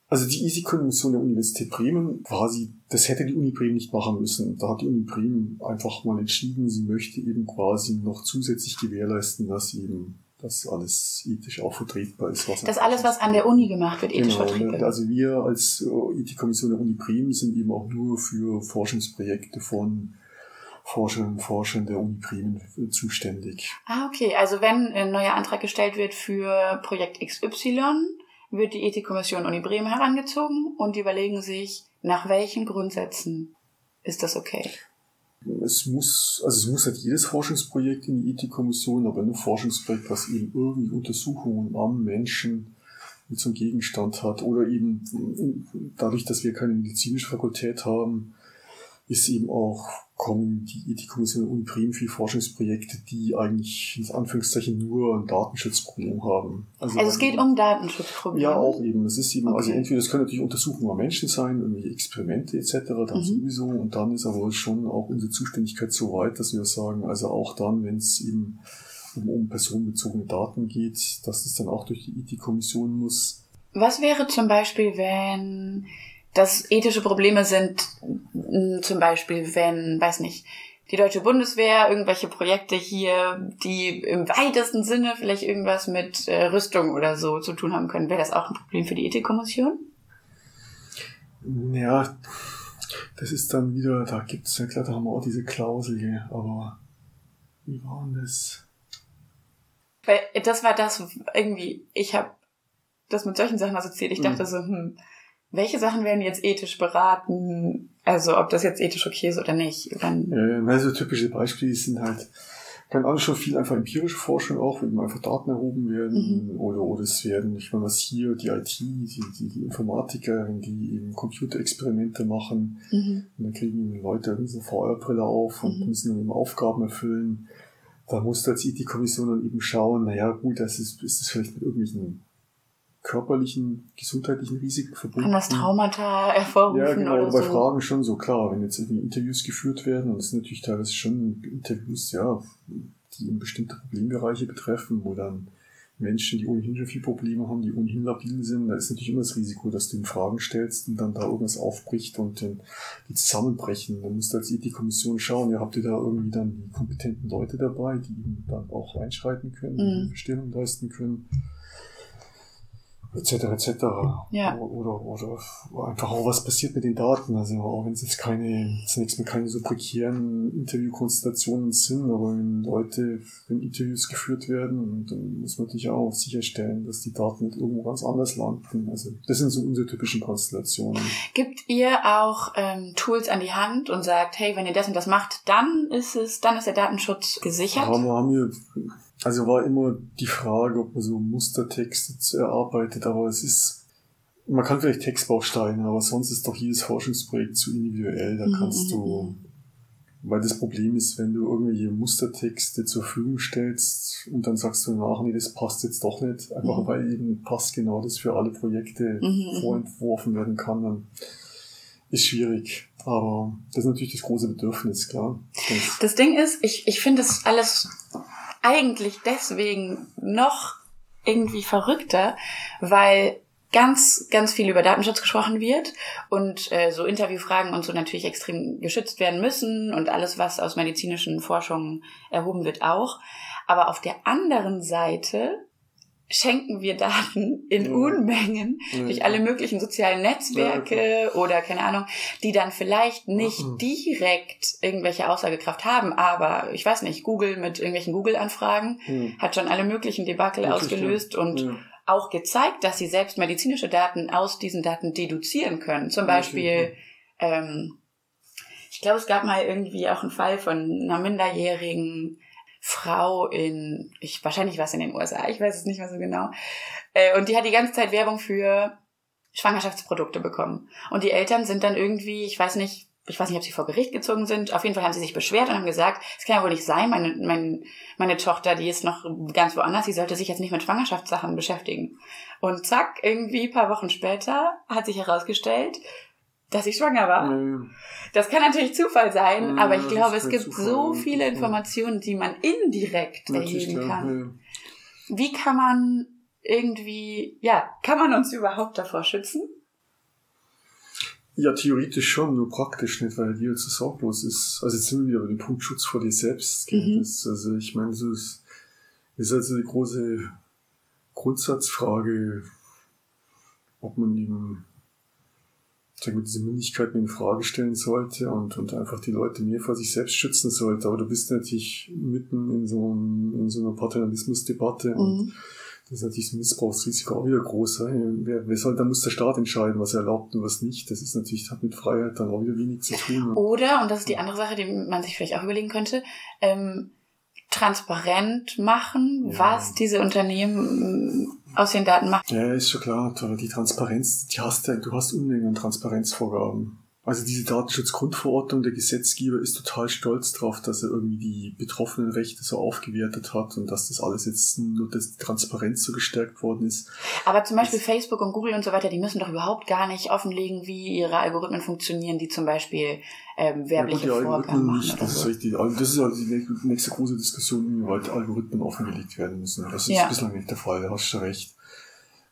Also die Ethikkommission der Universität Bremen quasi, das hätte die Uni Bremen nicht machen müssen. Da hat die Uni Bremen einfach mal entschieden, sie möchte eben quasi noch zusätzlich gewährleisten, dass eben das alles ethisch auch vertretbar ist. Was das alles, was an der Uni gemacht wird, ethisch genau, vertretbar ne? Also wir als äh, Ethikkommission der Uni Bremen sind eben auch nur für Forschungsprojekte von Forscherinnen und Forschern der Uni Bremen zuständig. Ah, okay. Also wenn ein neuer Antrag gestellt wird für Projekt XY, wird die Ethikkommission Uni Bremen herangezogen und die überlegen sich, nach welchen Grundsätzen ist das okay? Es muss, also es muss halt jedes Forschungsprojekt in die Ethikkommission, aber ein Forschungsprojekt, was eben irgendwie Untersuchungen am Menschen zum Gegenstand hat oder eben dadurch, dass wir keine medizinische Fakultät haben, ist eben auch kommen die Ethikkommission und Prim für Forschungsprojekte, die eigentlich in Anführungszeichen nur ein Datenschutzproblem haben. Also, also es geht um Datenschutzprobleme. Ja, auch eben. Es ist eben, also okay. also entweder es können natürlich Untersuchungen am Menschen sein, irgendwie Experimente etc., dann mhm. sowieso. Und dann ist aber schon auch unsere Zuständigkeit so weit, dass wir sagen, also auch dann, wenn es eben um, um personenbezogene Daten geht, dass es dann auch durch die Ethikkommission muss. Was wäre zum Beispiel, wenn dass ethische Probleme sind zum Beispiel, wenn, weiß nicht, die deutsche Bundeswehr irgendwelche Projekte hier, die im weitesten Sinne vielleicht irgendwas mit äh, Rüstung oder so zu tun haben können, wäre das auch ein Problem für die Ethikkommission? Ja, das ist dann wieder, da gibt es ja klar, da haben wir auch diese Klausel hier, aber wie war denn das? Weil das war das irgendwie, ich habe das mit solchen Sachen assoziiert. Ich dachte mhm. so, hm, welche Sachen werden jetzt ethisch beraten? Also ob das jetzt ethisch okay ist oder nicht. Wenn also typische Beispiele sind halt, kann auch schon viel einfach empirische Forschung auch, wenn einfach Daten erhoben werden mhm. oder, oder es werden, ich meine, was hier die IT, die, die, die Informatiker, die eben Computerexperimente machen mhm. und dann kriegen Leute irgendwie eine VR-Brille auf und mhm. müssen dann eben Aufgaben erfüllen. Da muss jetzt die Kommission dann eben schauen, naja gut, das ist, ist das vielleicht mit irgendwelchen körperlichen, gesundheitlichen Risiken verbunden. Kann das Traumata hervorrufen ja, genau, oder bei so? Fragen schon so, klar, wenn jetzt irgendwie Interviews geführt werden, und es sind natürlich teilweise schon Interviews, ja, die in bestimmte Problembereiche betreffen, wo dann Menschen, die ohnehin schon viel Probleme haben, die ohnehin labil sind, da ist natürlich immer das Risiko, dass du ihnen Fragen stellst und dann da irgendwas aufbricht und den, die zusammenbrechen. Dann musst du als Ethikkommission schauen, ja, habt ihr da irgendwie dann die kompetenten Leute dabei, die eben dann auch einschreiten können, mhm. die Stellung leisten können etc. etc. Ja. Oder, oder, einfach auch was passiert mit den Daten. Also auch wenn es jetzt keine, zunächst mal keine so prekären Interviewkonstellationen sind, aber wenn Leute, wenn Interviews geführt werden, dann muss man natürlich auch sicherstellen, dass die Daten nicht irgendwo ganz anders landen. Also das sind so unsere typischen Konstellationen. Gibt ihr auch ähm, Tools an die Hand und sagt, hey, wenn ihr das und das macht, dann ist es, dann ist der Datenschutz gesichert? Ja, wir haben hier also war immer die Frage, ob man so Mustertexte erarbeitet, aber es ist, man kann vielleicht Textbausteine, aber sonst ist doch jedes Forschungsprojekt zu individuell, da kannst du, mhm. weil das Problem ist, wenn du irgendwelche Mustertexte zur Verfügung stellst und dann sagst du nach, nee, das passt jetzt doch nicht, einfach mhm. weil eben passt genau das für alle Projekte mhm. mhm. vorentworfen werden kann, dann ist schwierig. Aber das ist natürlich das große Bedürfnis, klar. Das, das Ding ist, ich, ich finde das alles eigentlich deswegen noch irgendwie verrückter, weil ganz, ganz viel über Datenschutz gesprochen wird und äh, so Interviewfragen und so natürlich extrem geschützt werden müssen und alles, was aus medizinischen Forschungen erhoben wird, auch. Aber auf der anderen Seite schenken wir Daten in ja. Unmengen ja. durch alle möglichen sozialen Netzwerke ja, oder keine Ahnung, die dann vielleicht nicht mhm. direkt irgendwelche Aussagekraft haben, aber ich weiß nicht, Google mit irgendwelchen Google-Anfragen mhm. hat schon alle möglichen Debakel ausgelöst und auch gezeigt, dass sie selbst medizinische Daten aus diesen Daten deduzieren können. Zum Beispiel, ähm, ich glaube, es gab mal irgendwie auch einen Fall von einer minderjährigen Frau in, ich, wahrscheinlich war es in den USA, ich weiß es nicht mehr so genau. Äh, und die hat die ganze Zeit Werbung für Schwangerschaftsprodukte bekommen. Und die Eltern sind dann irgendwie, ich weiß nicht, ich weiß nicht, ob sie vor Gericht gezogen sind. Auf jeden Fall haben sie sich beschwert und haben gesagt, es kann ja wohl nicht sein, meine, meine, meine Tochter, die ist noch ganz woanders, sie sollte sich jetzt nicht mit Schwangerschaftssachen beschäftigen. Und zack, irgendwie paar Wochen später hat sich herausgestellt, dass ich schwanger war. Nee. Das kann natürlich Zufall sein, ja, aber ich glaube, es gibt Zufall. so viele Informationen, die man indirekt erheben kann. Ja. Wie kann man irgendwie, ja, kann man uns überhaupt davor schützen? Ja, theoretisch schon, nur praktisch nicht, weil die so sorglos ist. Also jetzt sind wir wieder bei dem Punkt Schutz vor dir selbst. Mhm. Das, also ich meine, das ist, das ist also die große Grundsatzfrage, ob man eben wir, diese Mündigkeiten in Frage stellen sollte und, und einfach die Leute mehr vor sich selbst schützen sollte. Aber du bist natürlich mitten in so, einem, in so einer Paternalismusdebatte mhm. und das ist natürlich das Missbrauchsrisiko auch wieder groß. Wer, wer soll, da muss der Staat entscheiden, was er erlaubt und was nicht. Das ist natürlich, hat mit Freiheit dann auch wieder wenig zu tun. Oder, und das ist die andere Sache, die man sich vielleicht auch überlegen könnte, ähm, transparent machen, ja. was diese Unternehmen aus den Daten machen. Ja, ist schon klar. Die Transparenz, die hast du, du hast Unmengen an Transparenzvorgaben. Also diese Datenschutzgrundverordnung, der Gesetzgeber ist total stolz drauf, dass er irgendwie die betroffenen Rechte so aufgewertet hat und dass das alles jetzt nur dass die Transparenz so gestärkt worden ist. Aber zum Beispiel das Facebook und Google und so weiter, die müssen doch überhaupt gar nicht offenlegen, wie ihre Algorithmen funktionieren, die zum Beispiel ähm, werbliche ja, Vorgaben machen. Nicht, das, so. ist richtig. Also das ist also die nächste große Diskussion, inwieweit Algorithmen offengelegt werden müssen. Das ist ja. bislang nicht der Fall, da hast du recht.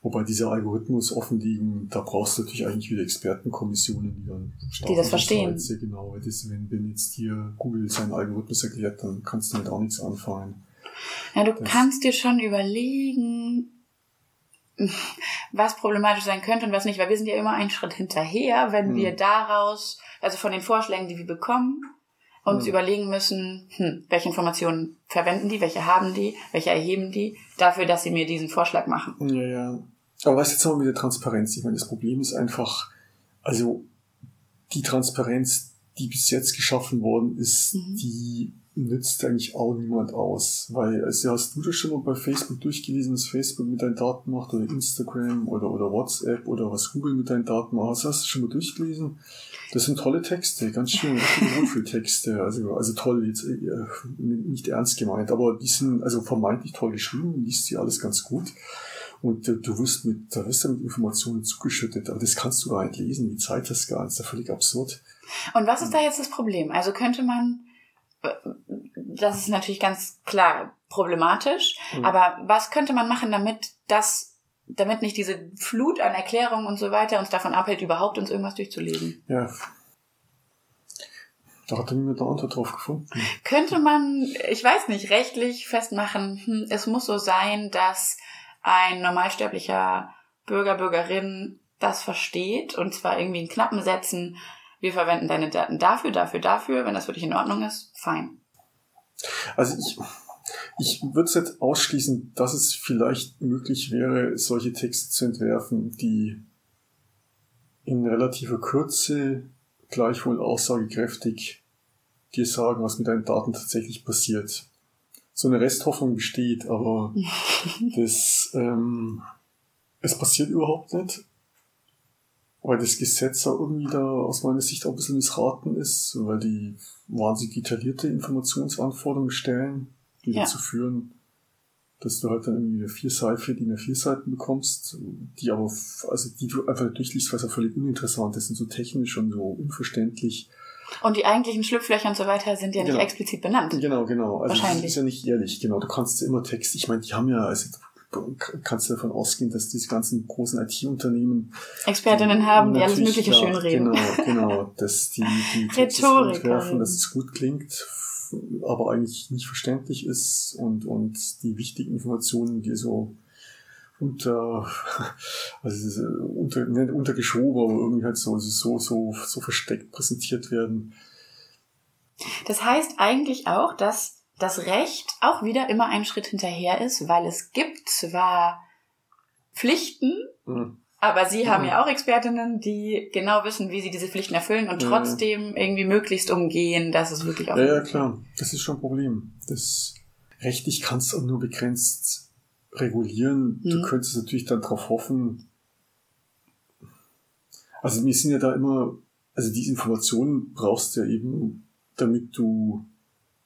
Wobei diese Algorithmus offenliegen, da brauchst du natürlich eigentlich wieder Expertenkommissionen, die dann Die das verstehen. Sehr genau, das, wenn, wenn jetzt dir Google seinen Algorithmus erklärt, dann kannst du mit auch nichts anfangen. Ja, du das kannst dir schon überlegen, was problematisch sein könnte und was nicht, weil wir sind ja immer einen Schritt hinterher, wenn hm. wir daraus, also von den Vorschlägen, die wir bekommen, uns hm. überlegen müssen, hm, welche Informationen verwenden die, welche haben die, welche erheben die, dafür, dass sie mir diesen Vorschlag machen. Ja, ja. Aber was jetzt haben wir mit der Transparenz? Ich meine, das Problem ist einfach, also die Transparenz, die bis jetzt geschaffen worden ist, mhm. die nützt eigentlich auch niemand aus. Weil, also hast du das schon mal bei Facebook durchgelesen, was Facebook mit deinen Daten macht, oder Instagram oder, oder WhatsApp oder was Google mit deinen Daten macht? Hast du schon mal durchgelesen? Das sind tolle Texte, ganz schön, Wohlfühltexte. Also, also toll, jetzt äh, nicht ernst gemeint, aber die sind also vermeintlich toll geschrieben, liest sie alles ganz gut. Und äh, du wirst mit, da wirst du mit Informationen zugeschüttet, aber das kannst du gar nicht lesen, die Zeit hast gar nicht, das ist ja völlig absurd. Und was ist da jetzt das Problem? Also könnte man, das ist natürlich ganz klar problematisch, mhm. aber was könnte man machen, damit das damit nicht diese Flut an Erklärungen und so weiter uns davon abhält, überhaupt uns irgendwas durchzulesen. Ja. Da hat niemand eine Antwort drauf gefunden. Könnte man, ich weiß nicht, rechtlich festmachen, hm, es muss so sein, dass ein normalsterblicher Bürger, Bürgerin das versteht und zwar irgendwie in knappen Sätzen, wir verwenden deine Daten dafür, dafür, dafür, wenn das für dich in Ordnung ist, fein. Also ich, ich würde jetzt ausschließen, dass es vielleicht möglich wäre, solche Texte zu entwerfen, die in relativer Kürze gleichwohl aussagekräftig dir sagen, was mit deinen Daten tatsächlich passiert. So eine Resthoffnung besteht, aber das, ähm, es passiert überhaupt nicht, weil das Gesetz auch irgendwie da aus meiner Sicht auch ein bisschen missraten ist, weil die wahnsinnig detaillierte Informationsanforderungen stellen die ja. dazu führen, dass du halt dann irgendwie eine vier Seiten, vier DIN vier Seiten bekommst, die aber, also die du einfach durchliest, weil es ja völlig uninteressant ist und so technisch und so unverständlich. Und die eigentlichen Schlupflöcher und so weiter sind ja nicht genau. explizit benannt. Genau, genau. Also Wahrscheinlich. Das ist ja nicht ehrlich, genau. Du kannst immer Text, ich meine, die haben ja, also kannst du davon ausgehen, dass diese ganzen großen IT-Unternehmen Expertinnen haben, die alles Mögliche ja, schön reden. Genau, genau, dass die, die Texte entwerfen, dass es gut klingt aber eigentlich nicht verständlich ist und, und die wichtigen Informationen, die so unter, also unter, nicht untergeschoben, aber irgendwie halt so, so, so, so versteckt präsentiert werden. Das heißt eigentlich auch, dass das Recht auch wieder immer einen Schritt hinterher ist, weil es gibt zwar Pflichten, mhm. Aber Sie haben ja auch Expertinnen, die genau wissen, wie sie diese Pflichten erfüllen und trotzdem irgendwie möglichst umgehen, dass es wirklich auch. Ja, ja, klar. Das ist schon ein Problem. Das rechtlich kannst du nur begrenzt regulieren. Mhm. Du könntest natürlich dann darauf hoffen. Also wir sind ja da immer, also diese Informationen brauchst du ja eben, damit du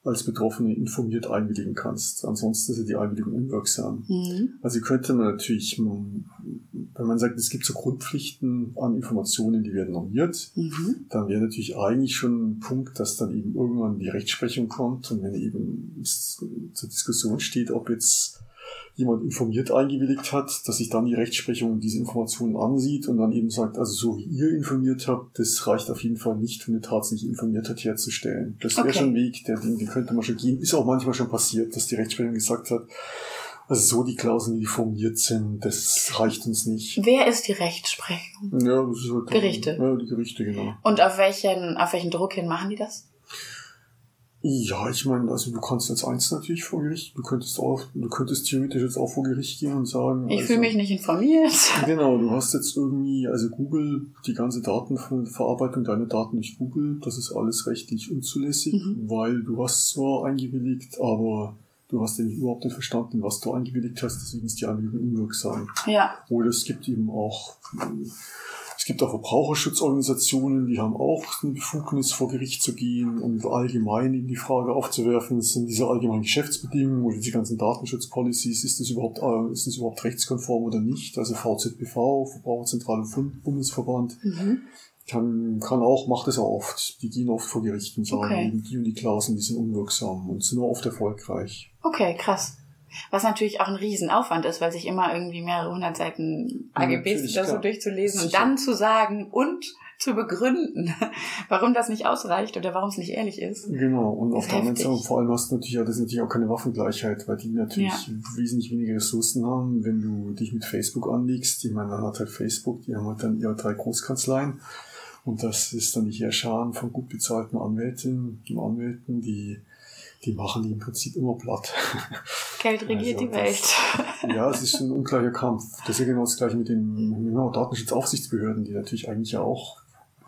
als Betroffene informiert einwilligen kannst. Ansonsten ist ja die Einwilligung unwirksam. Mhm. Also könnte man natürlich, wenn man sagt, es gibt so Grundpflichten an Informationen, die werden normiert, mhm. dann wäre natürlich eigentlich schon ein Punkt, dass dann eben irgendwann die Rechtsprechung kommt und wenn eben zur Diskussion steht, ob jetzt jemand informiert eingewilligt hat, dass sich dann die Rechtsprechung diese Informationen ansieht und dann eben sagt, also so wie ihr informiert habt, das reicht auf jeden Fall nicht, um eine tatsächlich informiert hat, herzustellen. Das wäre Okay. schon ein Weg, der den, den könnte man schon gehen. Ist auch manchmal schon passiert, dass die Rechtsprechung gesagt hat, also so die Klauseln, die formuliert sind, das reicht uns nicht. Wer ist die Rechtsprechung? Ja, das ist halt Gerichte. Ja, die Gerichte, genau. Und auf welchen, auf welchen Druck hin machen die das? Ja, ich meine, also du kannst als Eins natürlich vor Gericht, du könntest auch, du könntest theoretisch jetzt auch vor Gericht gehen und sagen. Ich also, fühle mich nicht informiert. Genau, du hast jetzt irgendwie, also Google, die ganze Datenverarbeitung deiner Daten durch Google, das ist alles rechtlich unzulässig, Mhm. weil du hast zwar eingewilligt, aber du hast ja nicht überhaupt nicht verstanden, was du eingewilligt hast, deswegen ist die Einwilligung unwirksam. Ja. Oder es gibt eben auch, es gibt auch Verbraucherschutzorganisationen, die haben auch eine Befugnis, vor Gericht zu gehen und allgemein in die Frage aufzuwerfen, sind diese allgemeinen Geschäftsbedingungen oder die ganzen Datenschutzpolicies, ist das überhaupt, äh, ist das überhaupt rechtskonform oder nicht? Also VZBV, Verbraucherzentrale Bund- Bundesverband, Mhm. kann, kann auch, macht es auch oft. Die gehen oft vor Gericht und sagen, Okay. eben die und die Klauseln, die sind unwirksam und sind nur oft erfolgreich. Okay, krass. Was natürlich auch ein Riesenaufwand ist, weil sich immer irgendwie mehrere hundert Seiten AGBs oder so durchzulesen und dann zu sagen und zu begründen, warum das nicht ausreicht oder warum es nicht ehrlich ist. Genau, und auf der anderen. Seite, vor allem hast du natürlich, ja, das ist natürlich auch keine Waffengleichheit, weil die natürlich wesentlich weniger Ressourcen haben, wenn du dich mit Facebook anlegst. Ich meine, dann hat halt Facebook, die haben halt dann ihre drei Großkanzleien. Und das ist dann die Heerscharen von gut bezahlten Anwältinnen und Anwälten, die, die machen die im Prinzip immer platt. Geld regiert Also die Welt. Ja, es ist ein ungleicher Kampf. Ja genau das gleiche mit den genau, Datenschutzaufsichtsbehörden, die natürlich eigentlich ja auch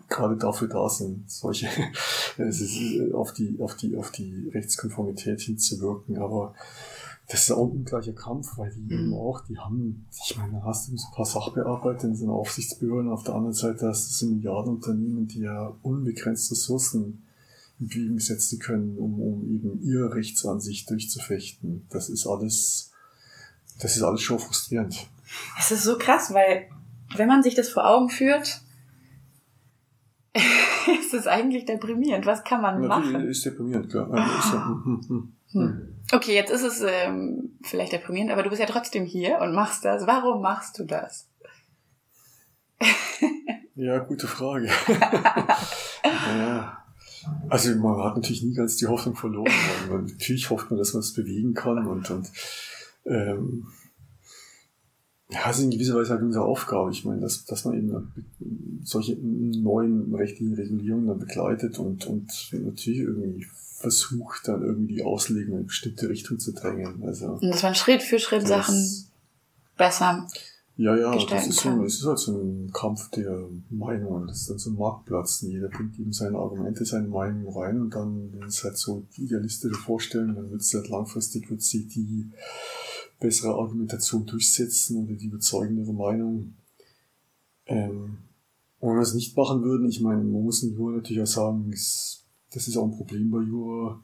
gerade dafür da sind, solche äh, auf die, auf die, auf die Rechtskonformität hinzuwirken. Aber das ist auch ein ungleicher Kampf, weil die Mhm. eben auch, die haben, ich meine, da hast du so ein paar Sachbearbeiter in so einer Aufsichtsbehörde, auf der anderen Seite hast du so Milliardenunternehmen, die ja unbegrenzt Ressourcen in Bewegung setzen können, um, um eben ihre Rechtsansicht durchzufechten. Das ist alles, das ist alles schon frustrierend. Es ist so krass, weil wenn man sich das vor Augen führt, ist es eigentlich deprimierend. Was kann man Natürlich machen? ist deprimierend, klar. Hm. Okay, jetzt ist es ähm, vielleicht deprimierend, aber du bist ja trotzdem hier und machst das. Warum machst du das? Ja, gute Frage. ja. Also man hat natürlich nie ganz die Hoffnung verloren. Man, natürlich hofft man, dass man es bewegen kann und, und ähm, ja, es ist in gewisser Weise halt unsere Aufgabe. Ich meine, dass, dass man eben solche neuen rechtlichen Regulierungen dann begleitet und, und natürlich irgendwie versucht, dann irgendwie die Auslegung in eine bestimmte Richtung zu drängen. Also Und dass man Schritt für Schritt das- Sachen besser. Ja, ja, das ist, so, es ist halt so ein Kampf der Meinungen. Das ist dann so ein Marktplatz. Jeder bringt eben seine Argumente, seine Meinung rein und dann, wenn es halt so die idealistische Vorstellung, dann wird es halt langfristig, wird sich die bessere Argumentation durchsetzen oder die überzeugendere Meinung. Ähm, und wenn wir es nicht machen würden, ich meine, man muss in Jura natürlich auch sagen, es, das ist auch ein Problem bei Jura.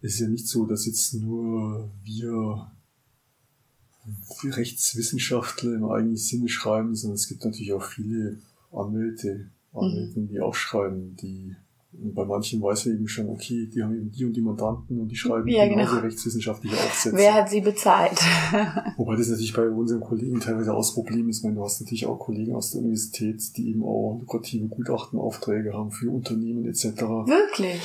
Es ist ja nicht so, dass jetzt nur wir Rechtswissenschaftler im eigentlichen Sinne schreiben, sondern es gibt natürlich auch viele Anwälte, Anwälte, die auch schreiben, die bei manchen weiß man eben schon, okay, die haben eben die und die Mandanten und die schreiben Ja, genauso genau. rechtswissenschaftliche Aufsätze. Wer hat sie bezahlt? Wobei das natürlich bei unseren Kollegen teilweise auch das Problem ist, wenn du hast natürlich auch Kollegen aus der Universität, die eben auch lukrative Gutachtenaufträge haben für Unternehmen etc. Wirklich?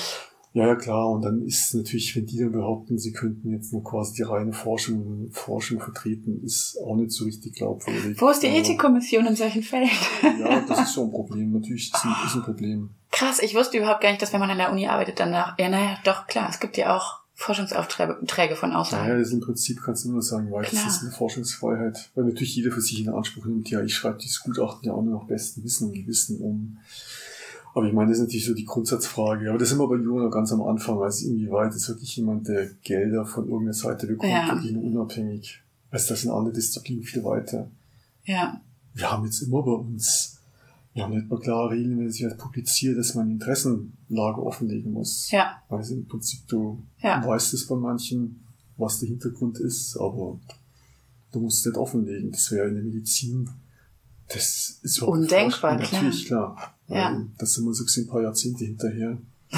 Ja, ja, klar. Und dann ist natürlich, wenn die dann behaupten, sie könnten jetzt nur quasi die reine Forschung, Forschung vertreten, ist auch nicht so richtig glaubwürdig. Wo ist die Aber- Ethikkommission in solchen Fällen? Ja, das ist schon ein Problem. Natürlich ist ein, ist ein Problem. Krass, ich wusste überhaupt gar nicht, dass wenn man an der Uni arbeitet, danach. Ja, naja, doch, klar, es gibt ja auch Forschungsaufträge Träge von außerhalb. ist im Prinzip, kannst du nur sagen, weil Klar. das ist eine Forschungsfreiheit. Weil natürlich jeder für sich in Anspruch nimmt, ja, ich schreibe dieses Gutachten ja auch nur nach bestem Wissen und Gewissen um. Aber ich meine, das ist natürlich so die Grundsatzfrage. Aber das sind wir bei Jura noch ganz am Anfang. Also inwieweit ist wirklich jemand, der Gelder von irgendeiner Seite bekommt, Ja. wirklich nur unabhängig. Also das sind andere Disziplinen viel weiter. Ja. Wir haben jetzt immer bei uns, wir haben nicht mal klare Regeln, wenn sich was publiziert, dass man Interessenlage offenlegen muss. Ja. Also im Prinzip, du Ja. weißt es bei manchen, was der Hintergrund ist, aber du musst es nicht offenlegen. Das wäre in der Medizin, das ist nicht Undenkbar, vorstellbar. Natürlich, klar. Ja. Weil Das sind wir so gesehen ein paar Jahrzehnte hinterher.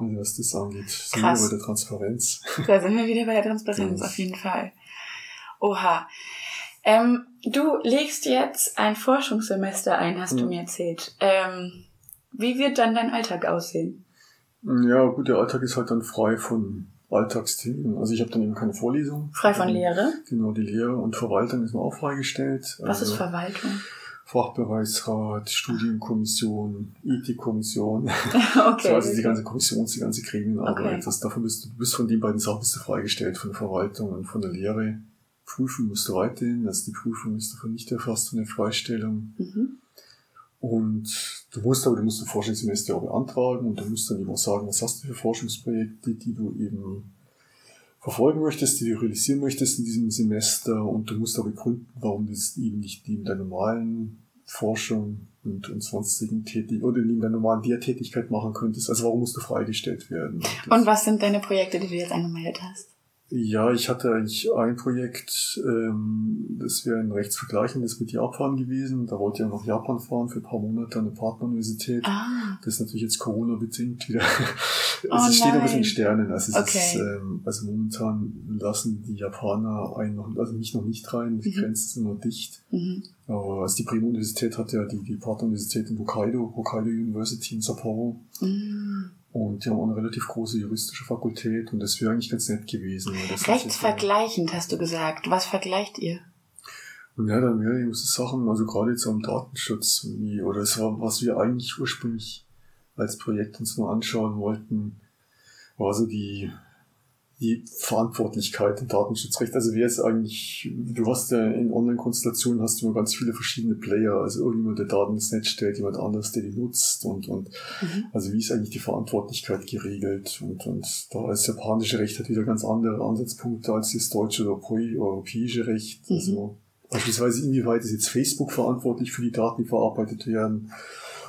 Also was das angeht. Sind Krass. wir bei der Transparenz. Da sind wir wieder bei der Transparenz, Das- auf jeden Fall. Oha. Ähm, du legst jetzt ein Forschungssemester ein, hast Mhm. du mir erzählt. Ähm, wie wird dann dein Alltag aussehen? Ja, gut, der Alltag ist halt dann frei von Alltagsthemen. Also ich habe dann eben keine Vorlesung. Frei von Ähm, Lehre? Genau, die Lehre und Verwaltung ist mir auch freigestellt. Was ist Also Verwaltung? Fachbereichsrat, Studienkommission, Ethikkommission. Okay. So, also die ganze Kommissions-, die ganze Gremienarbeit. Okay. Das, davon bist du, du bist von den beiden Sachen bist du freigestellt, von der Verwaltung und von der Lehre. Prüfen musst du weiterhin, also die Prüfung ist davon nicht erfasst von der Freistellung. Mhm. Und du musst aber, du musst ein Forschungssemester auch beantragen und du musst dann eben auch sagen, was hast du für Forschungsprojekte, die du eben verfolgen möchtest, die du realisieren möchtest in diesem Semester und du musst aber begründen, warum du das eben nicht neben der normalen Forschung und, und sonstigen Tätigkeit oder neben der normalen Lehrtätigkeit machen könntest. Also warum musst du freigestellt werden? Und was sind deine Projekte, die du jetzt angemeldet hast? Ja, ich hatte eigentlich ein Projekt, ähm, das wäre ein rechtsvergleichendes mit Japan gewesen. Da wollte ich ja nach Japan fahren für ein paar Monate an eine Partneruniversität. Ah, Das ist natürlich jetzt Corona-bedingt wieder. Oh Also es steht ein bisschen in Sternen. Also, Okay. ist, ähm, also momentan lassen die Japaner einen noch, also mich noch nicht rein, die Mhm. Grenzen sind noch dicht. mhm. Aber also die Primo-Universität hat ja die, die Partneruniversität in Hokkaido, Hokkaido University in Sapporo. Mhm. Und die haben auch eine relativ große juristische Fakultät und das wäre eigentlich ganz nett gewesen. das Rechtsvergleichend hast du gesagt. Was vergleicht ihr? Ja, dann wäre eben so Sachen, also gerade jetzt am Datenschutz, wie, oder war, was wir eigentlich ursprünglich als Projekt uns mal anschauen wollten, war so die, die Verantwortlichkeit im Datenschutzrecht. Also wer ist eigentlich, du hast ja in Online-Konstellationen hast du immer ganz viele verschiedene Player, also irgendjemand, der Daten ins Netz stellt, jemand anders, der die nutzt und, und Mhm. also wie ist eigentlich die Verantwortlichkeit geregelt? Und, und da ist japanische Recht hat wieder ganz andere Ansatzpunkte als das deutsche oder europä- europäische Recht. Mhm. Also beispielsweise inwieweit ist jetzt Facebook verantwortlich für die Daten, die verarbeitet werden?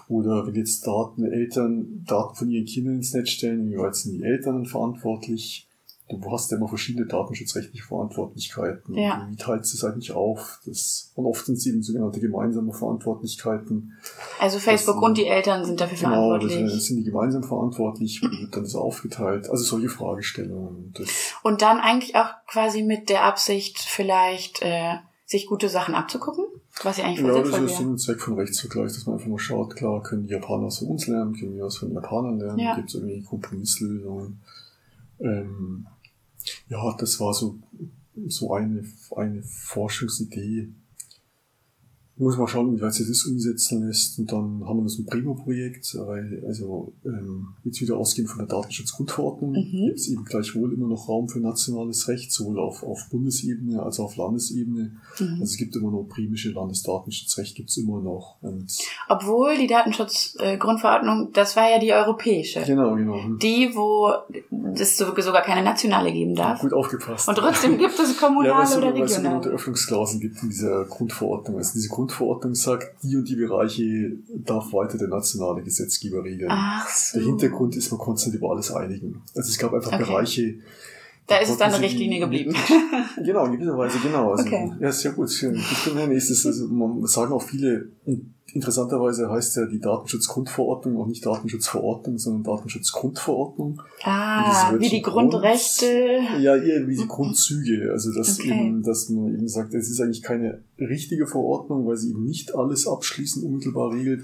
Oder wenn jetzt Daten, Eltern Daten von ihren Kindern ins Netz stellen, inwieweit sind die Eltern verantwortlich? Du hast ja immer verschiedene datenschutzrechtliche Verantwortlichkeiten. Ja. Wie teilst du es eigentlich auf? Das, und oft sind es eben sogenannte gemeinsame Verantwortlichkeiten. Also Facebook Das- und die Eltern sind dafür Genau, das verantwortlich. sind die gemeinsam verantwortlich, wie wird dann das aufgeteilt? Also solche Fragestellungen. Das, Und dann eigentlich auch quasi mit der Absicht, vielleicht äh, sich gute Sachen abzugucken, was ja eigentlich ja, das ist wäre. und Zweck von Rechtsvergleich, dass man einfach mal schaut, klar, können die Japaner was von uns lernen, können wir was von den Japanern lernen, Ja. gibt es irgendwie Kompromisslösungen. Ähm, ja, das war so, so eine, eine Forschungsidee. Muss mal schauen, wie weit sich das umsetzen lässt. Und dann haben wir das ein Primo-Projekt, weil, also ähm, jetzt wieder ausgehend von der Datenschutzgrundverordnung Mhm. gibt es eben gleichwohl immer noch Raum für nationales Recht, sowohl auf, auf Bundesebene als auch auf Landesebene. Mhm. Also es gibt immer noch primische Landesdatenschutzrecht, gibt es immer noch. Und Obwohl die Datenschutzgrundverordnung, Grundverordnung, das war ja die europäische. genau, genau. Die, wo es so- sogar keine nationale geben darf. Gut aufgepasst. Und trotzdem gibt es ja, kommunale es oder sogar- weil es sogenannte regionale. Öffnungsklauseln gibt in dieser Grundverordnung. Also diese Grundverordnung sagt, die und die Bereiche darf weiter der nationale Gesetzgeber regeln. Ach so. Der Hintergrund ist, man konnte sich über alles einigen. Also es gab einfach Okay. Bereiche. Da ist es dann eine Richtlinie geblieben. Genau, in gewisser Weise, genau. Also, Okay. Ja, sehr gut. Bin mein nächstes. Also, man sagen auch viele, interessanterweise heißt ja die Datenschutzgrundverordnung auch nicht Datenschutzverordnung, sondern Datenschutzgrundverordnung. Ah, wie die Grund- Grundrechte. Ja, eher wie die Grundzüge. Also, dass, Okay. eben, dass man eben sagt, es ist eigentlich keine richtige Verordnung, weil sie eben nicht alles abschließend unmittelbar regelt,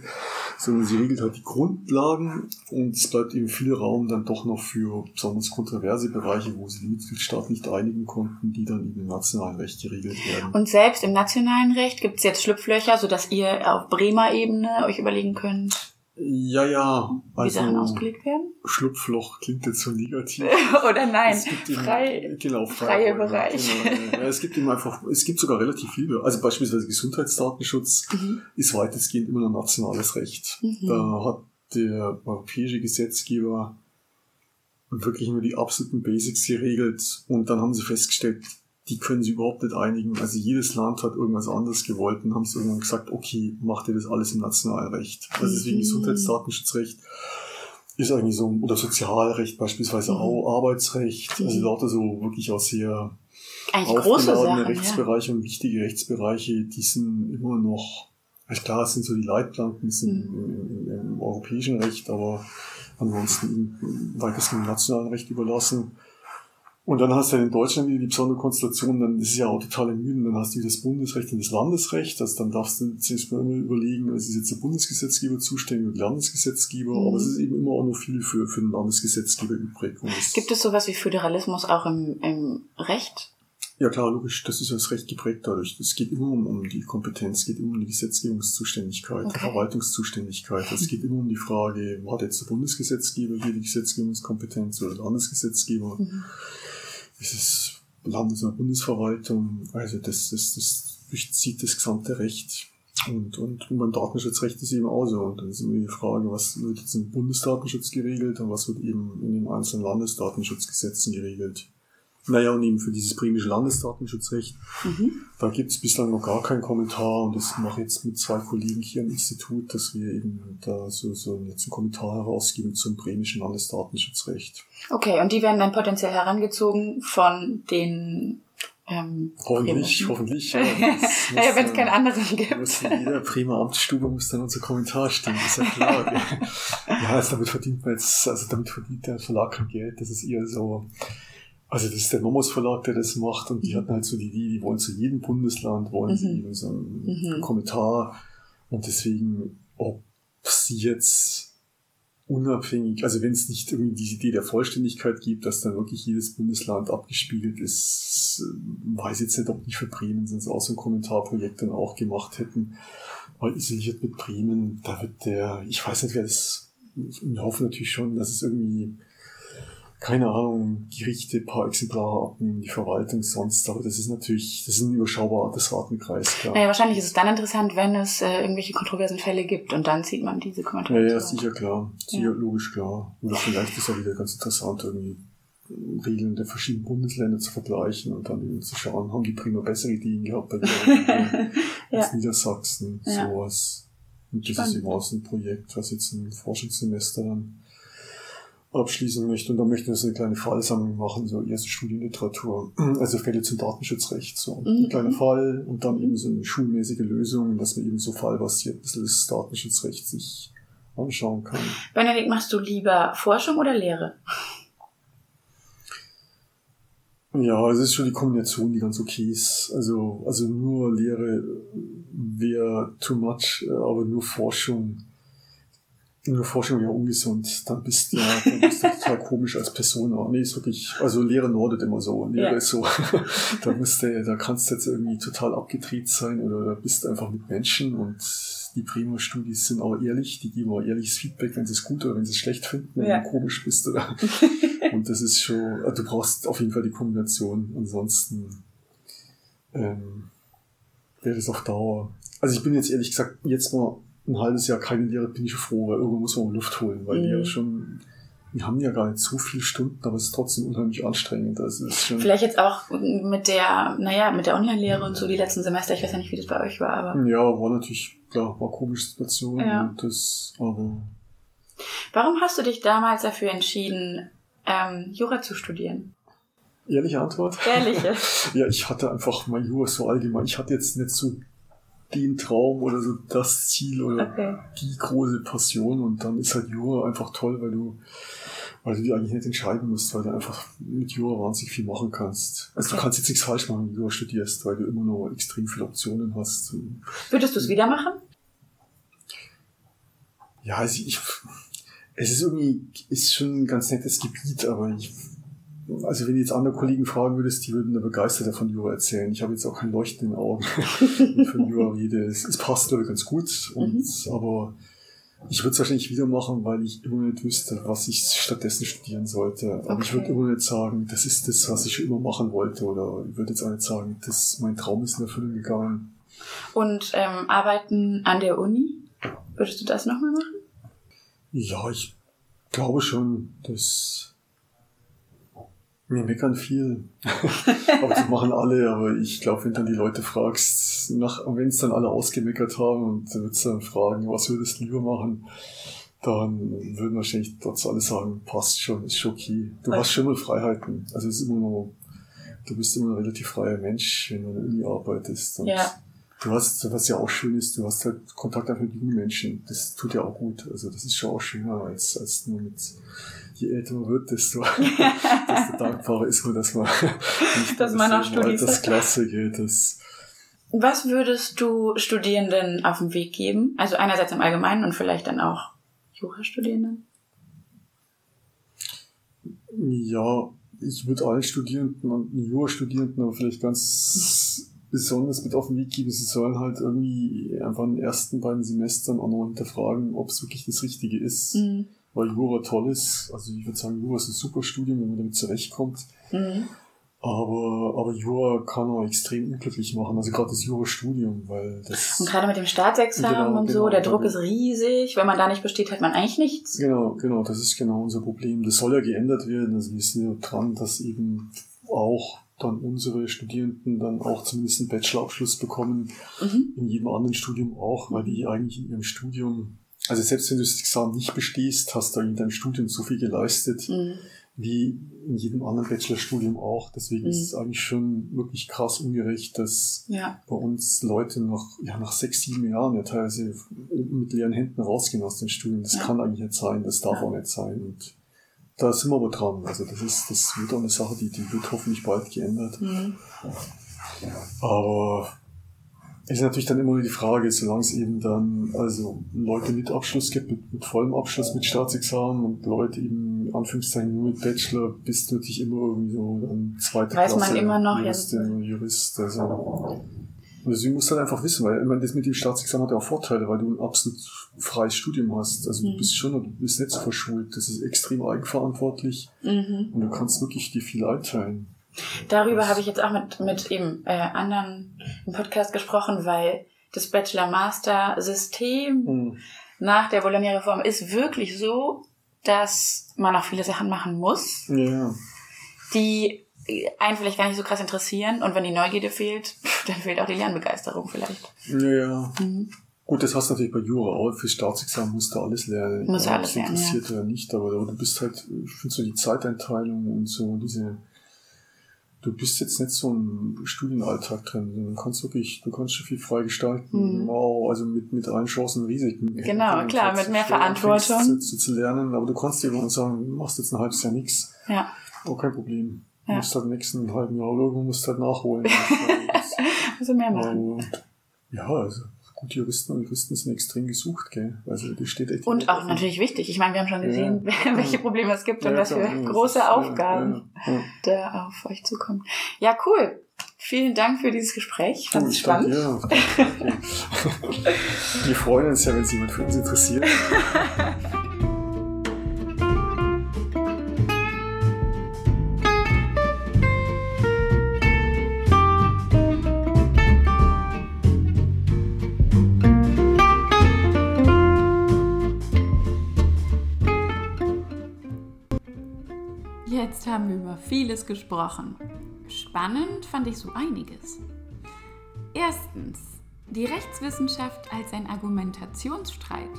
sondern sie regelt halt die Grundlagen und es bleibt eben viel Raum dann doch noch für besonders kontroverse Bereiche, wo sie Mitgliedstaaten nicht einigen konnten, die dann eben im nationalen Recht geregelt werden. Und selbst im nationalen Recht gibt es jetzt Schlupflöcher, sodass ihr auf Bremer Ebene euch überlegen könnt, ja, ja, wie Sachen also ausgelegt werden? Schlupfloch klingt jetzt so negativ. Oder nein, Es gibt eben- frei. genau, freie Räume, Bereich. Genau, ja, es gibt eben einfach, es gibt sogar relativ viele. Also beispielsweise Gesundheitsdatenschutz Mhm. ist weitestgehend immer noch nationales Recht. Mhm. Da hat der europäische Gesetzgeber wirklich nur die absoluten Basics geregelt und dann haben sie festgestellt, die können sie überhaupt nicht einigen. Also jedes Land hat irgendwas anderes gewollt und haben sie irgendwann gesagt, okay, macht ihr das alles im Nationalrecht. Also deswegen Mhm. Gesundheitsdatenschutzrecht ist eigentlich so, oder Sozialrecht beispielsweise Mhm. auch, Arbeitsrecht, also Mhm. lauter so wirklich auch sehr Eigentlich große aufgeladene Sachen. Ja. Rechtsbereiche und wichtige Rechtsbereiche, die sind immer noch, ja klar, es sind so die Leitplanken sind Mhm. im, im, im europäischen Recht, aber ansonsten im weitestgehend nationalen Recht überlassen. Und dann hast du ja in Deutschland wieder die besondere Konstellation, dann ist es ja auch total ermüdend, dann hast du das Bundesrecht und das Landesrecht, also dann darfst du zuerst mal immer überlegen, es ist jetzt der Bundesgesetzgeber zuständig und der Landesgesetzgeber, mhm. aber es ist eben immer auch noch viel für, für den Landesgesetzgeber übrig. Gibt es sowas wie Föderalismus auch im, im Recht? Ja klar, logisch, das ist das Recht geprägt dadurch. Es geht immer um, um die Kompetenz, es geht immer um die Gesetzgebungszuständigkeit, okay. die Verwaltungszuständigkeit. Es geht immer um die Frage, war jetzt der Bundesgesetzgeber hier die Gesetzgebungskompetenz oder der Landesgesetzgeber? Mhm. Ist es Landes- oder Bundesverwaltung? Also das, das, das durchzieht das gesamte Recht. Und, und, und beim Datenschutzrecht ist eben auch so. Und dann ist immer die Frage, was wird jetzt im Bundesdatenschutz geregelt und was wird eben in den einzelnen Landesdatenschutzgesetzen geregelt. Naja, und eben für dieses bremische Landesdatenschutzrecht, mhm. da gibt es bislang noch gar keinen Kommentar und das mache ich jetzt mit zwei Kollegen hier im Institut, dass wir eben da so, so jetzt einen Kommentar herausgeben zum bremischen Landesdatenschutzrecht. Okay, und die werden dann potenziell herangezogen von den ähm, hoffentlich, hoffentlich. Ja, naja, wenn es keinen anderen gibt. Muss in jeder Bremer Amtsstube muss dann unser Kommentar stehen, ist ja klar. ja, also damit verdient man jetzt, also damit verdient der Verlag kein Geld, das ist eher so, also das ist der Nomos Verlag, der das macht und die mhm. hatten halt so die Idee, die wollen zu jedem Bundesland, wollen mhm. sie eben so einen mhm. Kommentar und deswegen, ob sie jetzt unabhängig, also wenn es nicht irgendwie diese Idee der Vollständigkeit gibt, dass dann wirklich jedes Bundesland abgespiegelt ist, weiß jetzt nicht, ob nicht für Bremen sonst auch so ein Kommentarprojekt dann auch gemacht hätten. Aber isoliert mit Bremen, da wird der, ich weiß nicht, wer das, ich hoffe natürlich schon, dass es irgendwie keine Ahnung, Gerichte, paar Exemplare abnehmen, die Verwaltung sonst, aber das ist natürlich, das ist ein überschaubarer Ratenkreis, klar. Naja, wahrscheinlich ist es dann interessant, wenn es äh, irgendwelche kontroversen Fälle gibt und dann sieht man diese Kommentare. Ja, ja, sicher klar. Sicher, ja. logisch klar. Oder vielleicht ist auch wieder ganz interessant, irgendwie Regeln der verschiedenen Bundesländer zu vergleichen und dann eben zu schauen, haben die prima bessere Ideen gehabt bei ja. Niedersachsen, ja. sowas. Und das Spannend. ist eben auch so ein Projekt, was jetzt ein Forschungssemester dann abschließen möchte. Und da möchte ich so eine kleine Fallsammlung machen, so erste Studienliteratur, also Fälle zum Datenschutzrecht. So mhm. ein kleiner Fall und dann eben so eine schulmäßige Lösung, dass man eben so fallbasiert ein bisschen das Datenschutzrecht sich anschauen kann. Benedikt, machst du lieber Forschung oder Lehre? Ja, es ist schon die Kombination, die ganz okay ist. Also, also nur Lehre wäre too much, aber nur Forschung nur Forschung ja ungesund, dann bist du, ja, dann bist du total komisch als Person. Aber nee, ist wirklich, also Lehre nordet immer so. Lehre ja. ist so, da bist du, da kannst du jetzt irgendwie total abgedreht sein oder da bist du einfach mit Menschen und die Primo-Studis sind auch ehrlich, die geben auch ehrliches Feedback, wenn sie es gut oder wenn sie es schlecht finden, wenn ja. du komisch bist oder. und das ist schon, du brauchst auf jeden Fall die Kombination. Ansonsten ähm, wäre das auf Dauer. Also ich bin jetzt ehrlich gesagt jetzt mal ein halbes Jahr keine Lehre, bin ich froh, weil irgendwo muss man Luft holen, weil mhm. die ja schon, wir haben ja gar nicht so viele Stunden, aber es ist trotzdem unheimlich anstrengend. Also ist schon Vielleicht jetzt auch mit der, naja, mit der Online-Lehre und so die letzten Semester, ich weiß ja nicht, wie das bei euch war, aber. Ja, war natürlich, klar, war komische Situation ja. und das, aber. Warum hast du dich damals dafür entschieden, ähm, Jura zu studieren? Ehrliche Antwort? Ehrliche. ja, ich hatte einfach mal Jura so allgemein. Ich hatte jetzt nicht so den Traum oder so das Ziel oder okay. die große Passion und dann ist halt Jura einfach toll, weil du weil du dich eigentlich nicht entscheiden musst, weil du einfach mit Jura wahnsinnig viel machen kannst. Also okay. du kannst jetzt nichts falsch machen, wenn du Jura studierst, weil du immer noch extrem viele Optionen hast. Würdest du es wieder machen? Ja, also ich, es ist irgendwie, ist schon ein ganz nettes Gebiet, aber ich also wenn du jetzt andere Kollegen fragen würdest, die würden da begeistert von Jura erzählen. Ich habe jetzt auch kein Leuchten in den Augen, von Jura rede. Es, es passt, glaube ich, ganz gut. Und, mhm. Aber ich würde es wahrscheinlich wieder machen, weil ich immer nicht wüsste, was ich stattdessen studieren sollte. Okay. Aber ich würde immer nicht sagen, das ist das, was ich schon immer machen wollte. Oder ich würde jetzt auch nicht sagen, das, mein Traum ist in Erfüllung gegangen. Und ähm, arbeiten an der Uni, würdest du das nochmal machen? Ja, ich glaube schon, dass wir meckern viel. aber das machen alle, aber ich glaube, wenn dann die Leute fragst, wenn es dann alle ausgemeckert haben und du würdest dann fragen, was würdest du lieber machen, dann würden wahrscheinlich trotz alle sagen, passt schon, ist schon okay. Du hast schon mal Freiheiten. Also es ist immer noch, du bist immer ein relativ freier Mensch, wenn du in der Uni arbeitest. Und ja. du hast, was ja auch schön ist, du hast halt Kontakt einfach mit jungen Menschen. Das tut ja auch gut. Also das ist schon auch schöner als, als nur mit, je älter man wird, desto, desto dankbarer ist man, dass man nicht dass man noch studiert. Das Klasse geht. Das, was würdest du Studierenden auf den Weg geben? Also einerseits im Allgemeinen und vielleicht dann auch Jurastudierenden? Ja, ich würde allen Studierenden und Jurastudierenden aber vielleicht ganz besonders mit auf den Weg geben, sie sollen halt irgendwie einfach in den ersten beiden Semestern auch noch hinterfragen, ob es wirklich das Richtige ist. Mhm. Weil Jura toll ist. Also ich würde sagen, Jura ist ein super Studium, wenn man damit zurechtkommt. Mhm. Aber, aber Jura kann auch extrem unglücklich machen, also gerade das Jura-Studium, weil das. Und gerade mit dem Staatsexamen genau, und so, genau, der Druck ist riesig. Wenn man da nicht besteht, hat man eigentlich nichts. Genau, genau, das ist genau unser Problem. Das soll ja geändert werden. Also wir sind ja dran, dass eben auch dann unsere Studierenden dann auch zumindest einen Bachelorabschluss bekommen, mhm. in jedem anderen Studium auch, weil die eigentlich in ihrem Studium, also selbst wenn du das Examen nicht bestehst, hast du in deinem Studium so viel geleistet, mhm wie in jedem anderen Bachelorstudium auch. Deswegen mhm. ist es eigentlich schon wirklich krass ungerecht, dass ja. bei uns Leute noch, ja, nach sechs, sieben Jahren ja teilweise mit leeren Händen rausgehen aus dem Studium. Das ja. kann eigentlich nicht sein, das darf ja. auch nicht sein. Und da sind wir aber dran. Also das ist, das wird auch eine Sache, die, die wird hoffentlich bald geändert. Mhm. Aber ist natürlich dann immer nur die Frage, solange es eben dann also Leute mit Abschluss gibt, mit, mit vollem Abschluss, mit Staatsexamen und Leute eben Anführungszeichen nur mit Bachelor, bist du natürlich immer irgendwie so dann zweite Weiß Klasse man immer noch, Juristin ja. Jurist. Also, also du musst halt einfach wissen, weil ich meine, das mit dem Staatsexamen hat ja auch Vorteile, weil du ein absolut freies Studium hast. Also mhm. du bist schon, du bist nicht so verschult. Das ist extrem eigenverantwortlich mhm. und du kannst wirklich dir viel einteilen. Darüber habe ich jetzt auch mit, mit eben äh, anderen im Podcast gesprochen, weil das Bachelor-Master-System mhm. nach der Bologna-Reform ist wirklich so, dass man noch viele Sachen machen muss, ja. die einen vielleicht gar nicht so krass interessieren. Und wenn die Neugierde fehlt, dann fehlt auch die Lernbegeisterung vielleicht. Ja. Mhm. Gut, das hast du natürlich bei Jura auch. Für Staatsexamen musst du alles lernen. Muss alles lernen, interessiert ja. oder nicht, aber du bist halt, ich finde so die Zeiteinteilung und so diese du bist jetzt nicht so im Studienalltag drin. Du kannst wirklich, du kannst schon viel frei gestalten. Mhm. Wow, also mit, mit allen Chancen und Risiken. Genau, klar, mit mehr Verantwortung. Zu, zu, zu, lernen, aber du kannst dir immer sagen, machst jetzt ein halbes Jahr nichts. Ja. Auch kein Problem. Du ja. musst halt im nächsten halben Jahr irgendwo musst halt nachholen. also mehr machen. ja, also gute Juristen und Juristen sind extrem gesucht, gell? Also das steht echt und auch natürlich wichtig. Ich meine, wir haben schon gesehen, ja. welche Probleme es gibt ja, und was für große ist, Aufgaben ja, da auf euch zukommen. Ja, cool. Vielen Dank für dieses Gespräch. Fand es spannend. Ja, wir freuen uns ja, wenn sich jemand für uns interessiert. haben über vieles gesprochen. Spannend fand ich so einiges. Erstens, die Rechtswissenschaft als ein Argumentationsstreit.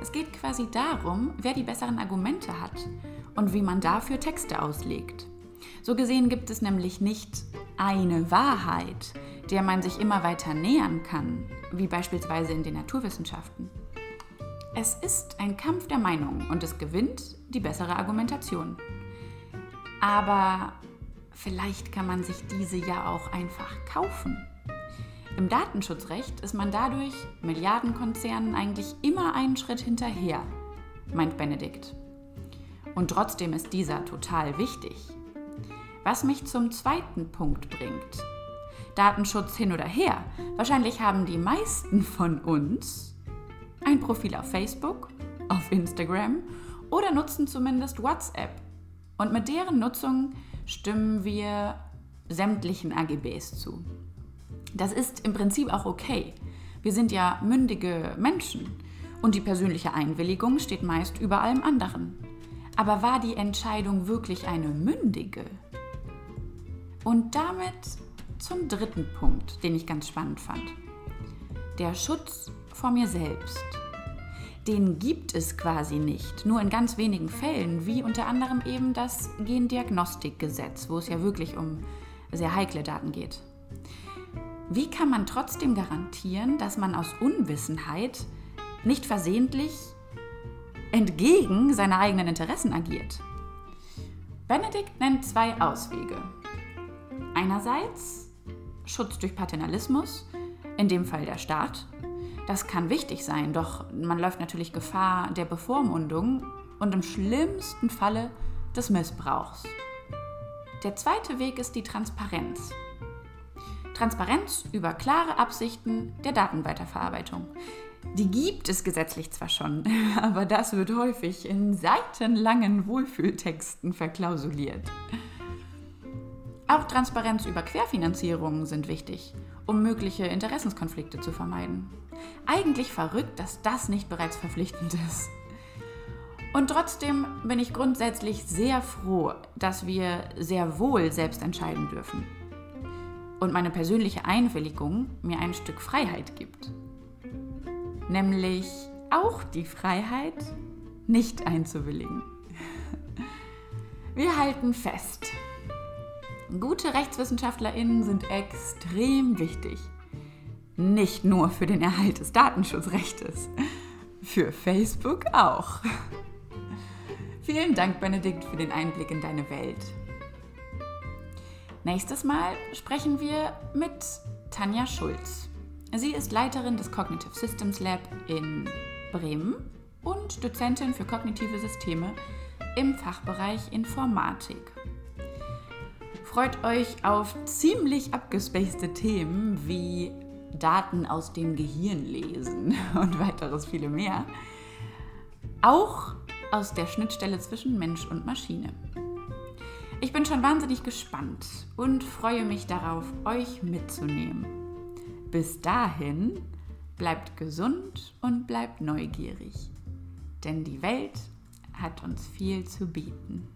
Es geht quasi darum, wer die besseren Argumente hat und wie man dafür Texte auslegt. So gesehen gibt es nämlich nicht eine Wahrheit, der man sich immer weiter nähern kann, wie beispielsweise in den Naturwissenschaften. Es ist ein Kampf der Meinungen und es gewinnt die bessere Argumentation. Aber vielleicht kann man sich diese ja auch einfach kaufen. Im Datenschutzrecht ist man dadurch Milliardenkonzernen eigentlich immer einen Schritt hinterher, meint Benedikt. Und trotzdem ist dieser total wichtig. Was mich zum zweiten Punkt bringt. Datenschutz hin oder her. Wahrscheinlich haben die meisten von uns ein Profil auf Facebook, auf Instagram oder nutzen zumindest WhatsApp und mit deren Nutzung stimmen wir sämtlichen AGBs zu. Das ist im Prinzip auch okay. Wir sind ja mündige Menschen und die persönliche Einwilligung steht meist über allem anderen. Aber war die Entscheidung wirklich eine mündige? Und damit zum dritten Punkt, den ich ganz spannend fand. Der Schutz vor mir selbst den gibt es quasi nicht. Nur in ganz wenigen Fällen, wie unter anderem eben das Gendiagnostikgesetz, wo es ja wirklich um sehr heikle Daten geht. Wie kann man trotzdem garantieren, dass man aus Unwissenheit nicht versehentlich entgegen seiner eigenen Interessen agiert? Benedikt nennt zwei Auswege. Einerseits Schutz durch Paternalismus, in dem Fall der Staat. Das kann wichtig sein, doch man läuft natürlich Gefahr der Bevormundung und im schlimmsten Falle des Missbrauchs. Der zweite Weg ist die Transparenz. Transparenz über klare Absichten der Datenweiterverarbeitung. Die gibt es gesetzlich zwar schon, aber das wird häufig in seitenlangen Wohlfühltexten verklausuliert. Auch Transparenz über Querfinanzierungen sind wichtig, um mögliche Interessenskonflikte zu vermeiden. Eigentlich verrückt, dass das nicht bereits verpflichtend ist. Und trotzdem bin ich grundsätzlich sehr froh, dass wir sehr wohl selbst entscheiden dürfen. Und meine persönliche Einwilligung mir ein Stück Freiheit gibt nämlich auch die Freiheit, nicht einzuwilligen. Wir halten fest. Gute Rechtswissenschaftlerinnen sind extrem wichtig. Nicht nur für den Erhalt des Datenschutzrechtes, für Facebook auch. Vielen Dank, Benedikt, für den Einblick in deine Welt. Nächstes Mal sprechen wir mit Tanja Schulz. Sie ist Leiterin des Cognitive Systems Lab in Bremen und Dozentin für kognitive Systeme im Fachbereich Informatik. Freut euch auf ziemlich abgespacede Themen wie Daten aus dem Gehirn lesen und weiteres viele mehr. Auch aus der Schnittstelle zwischen Mensch und Maschine. Ich bin schon wahnsinnig gespannt und freue mich darauf, euch mitzunehmen. Bis dahin bleibt gesund und bleibt neugierig, denn die Welt hat uns viel zu bieten.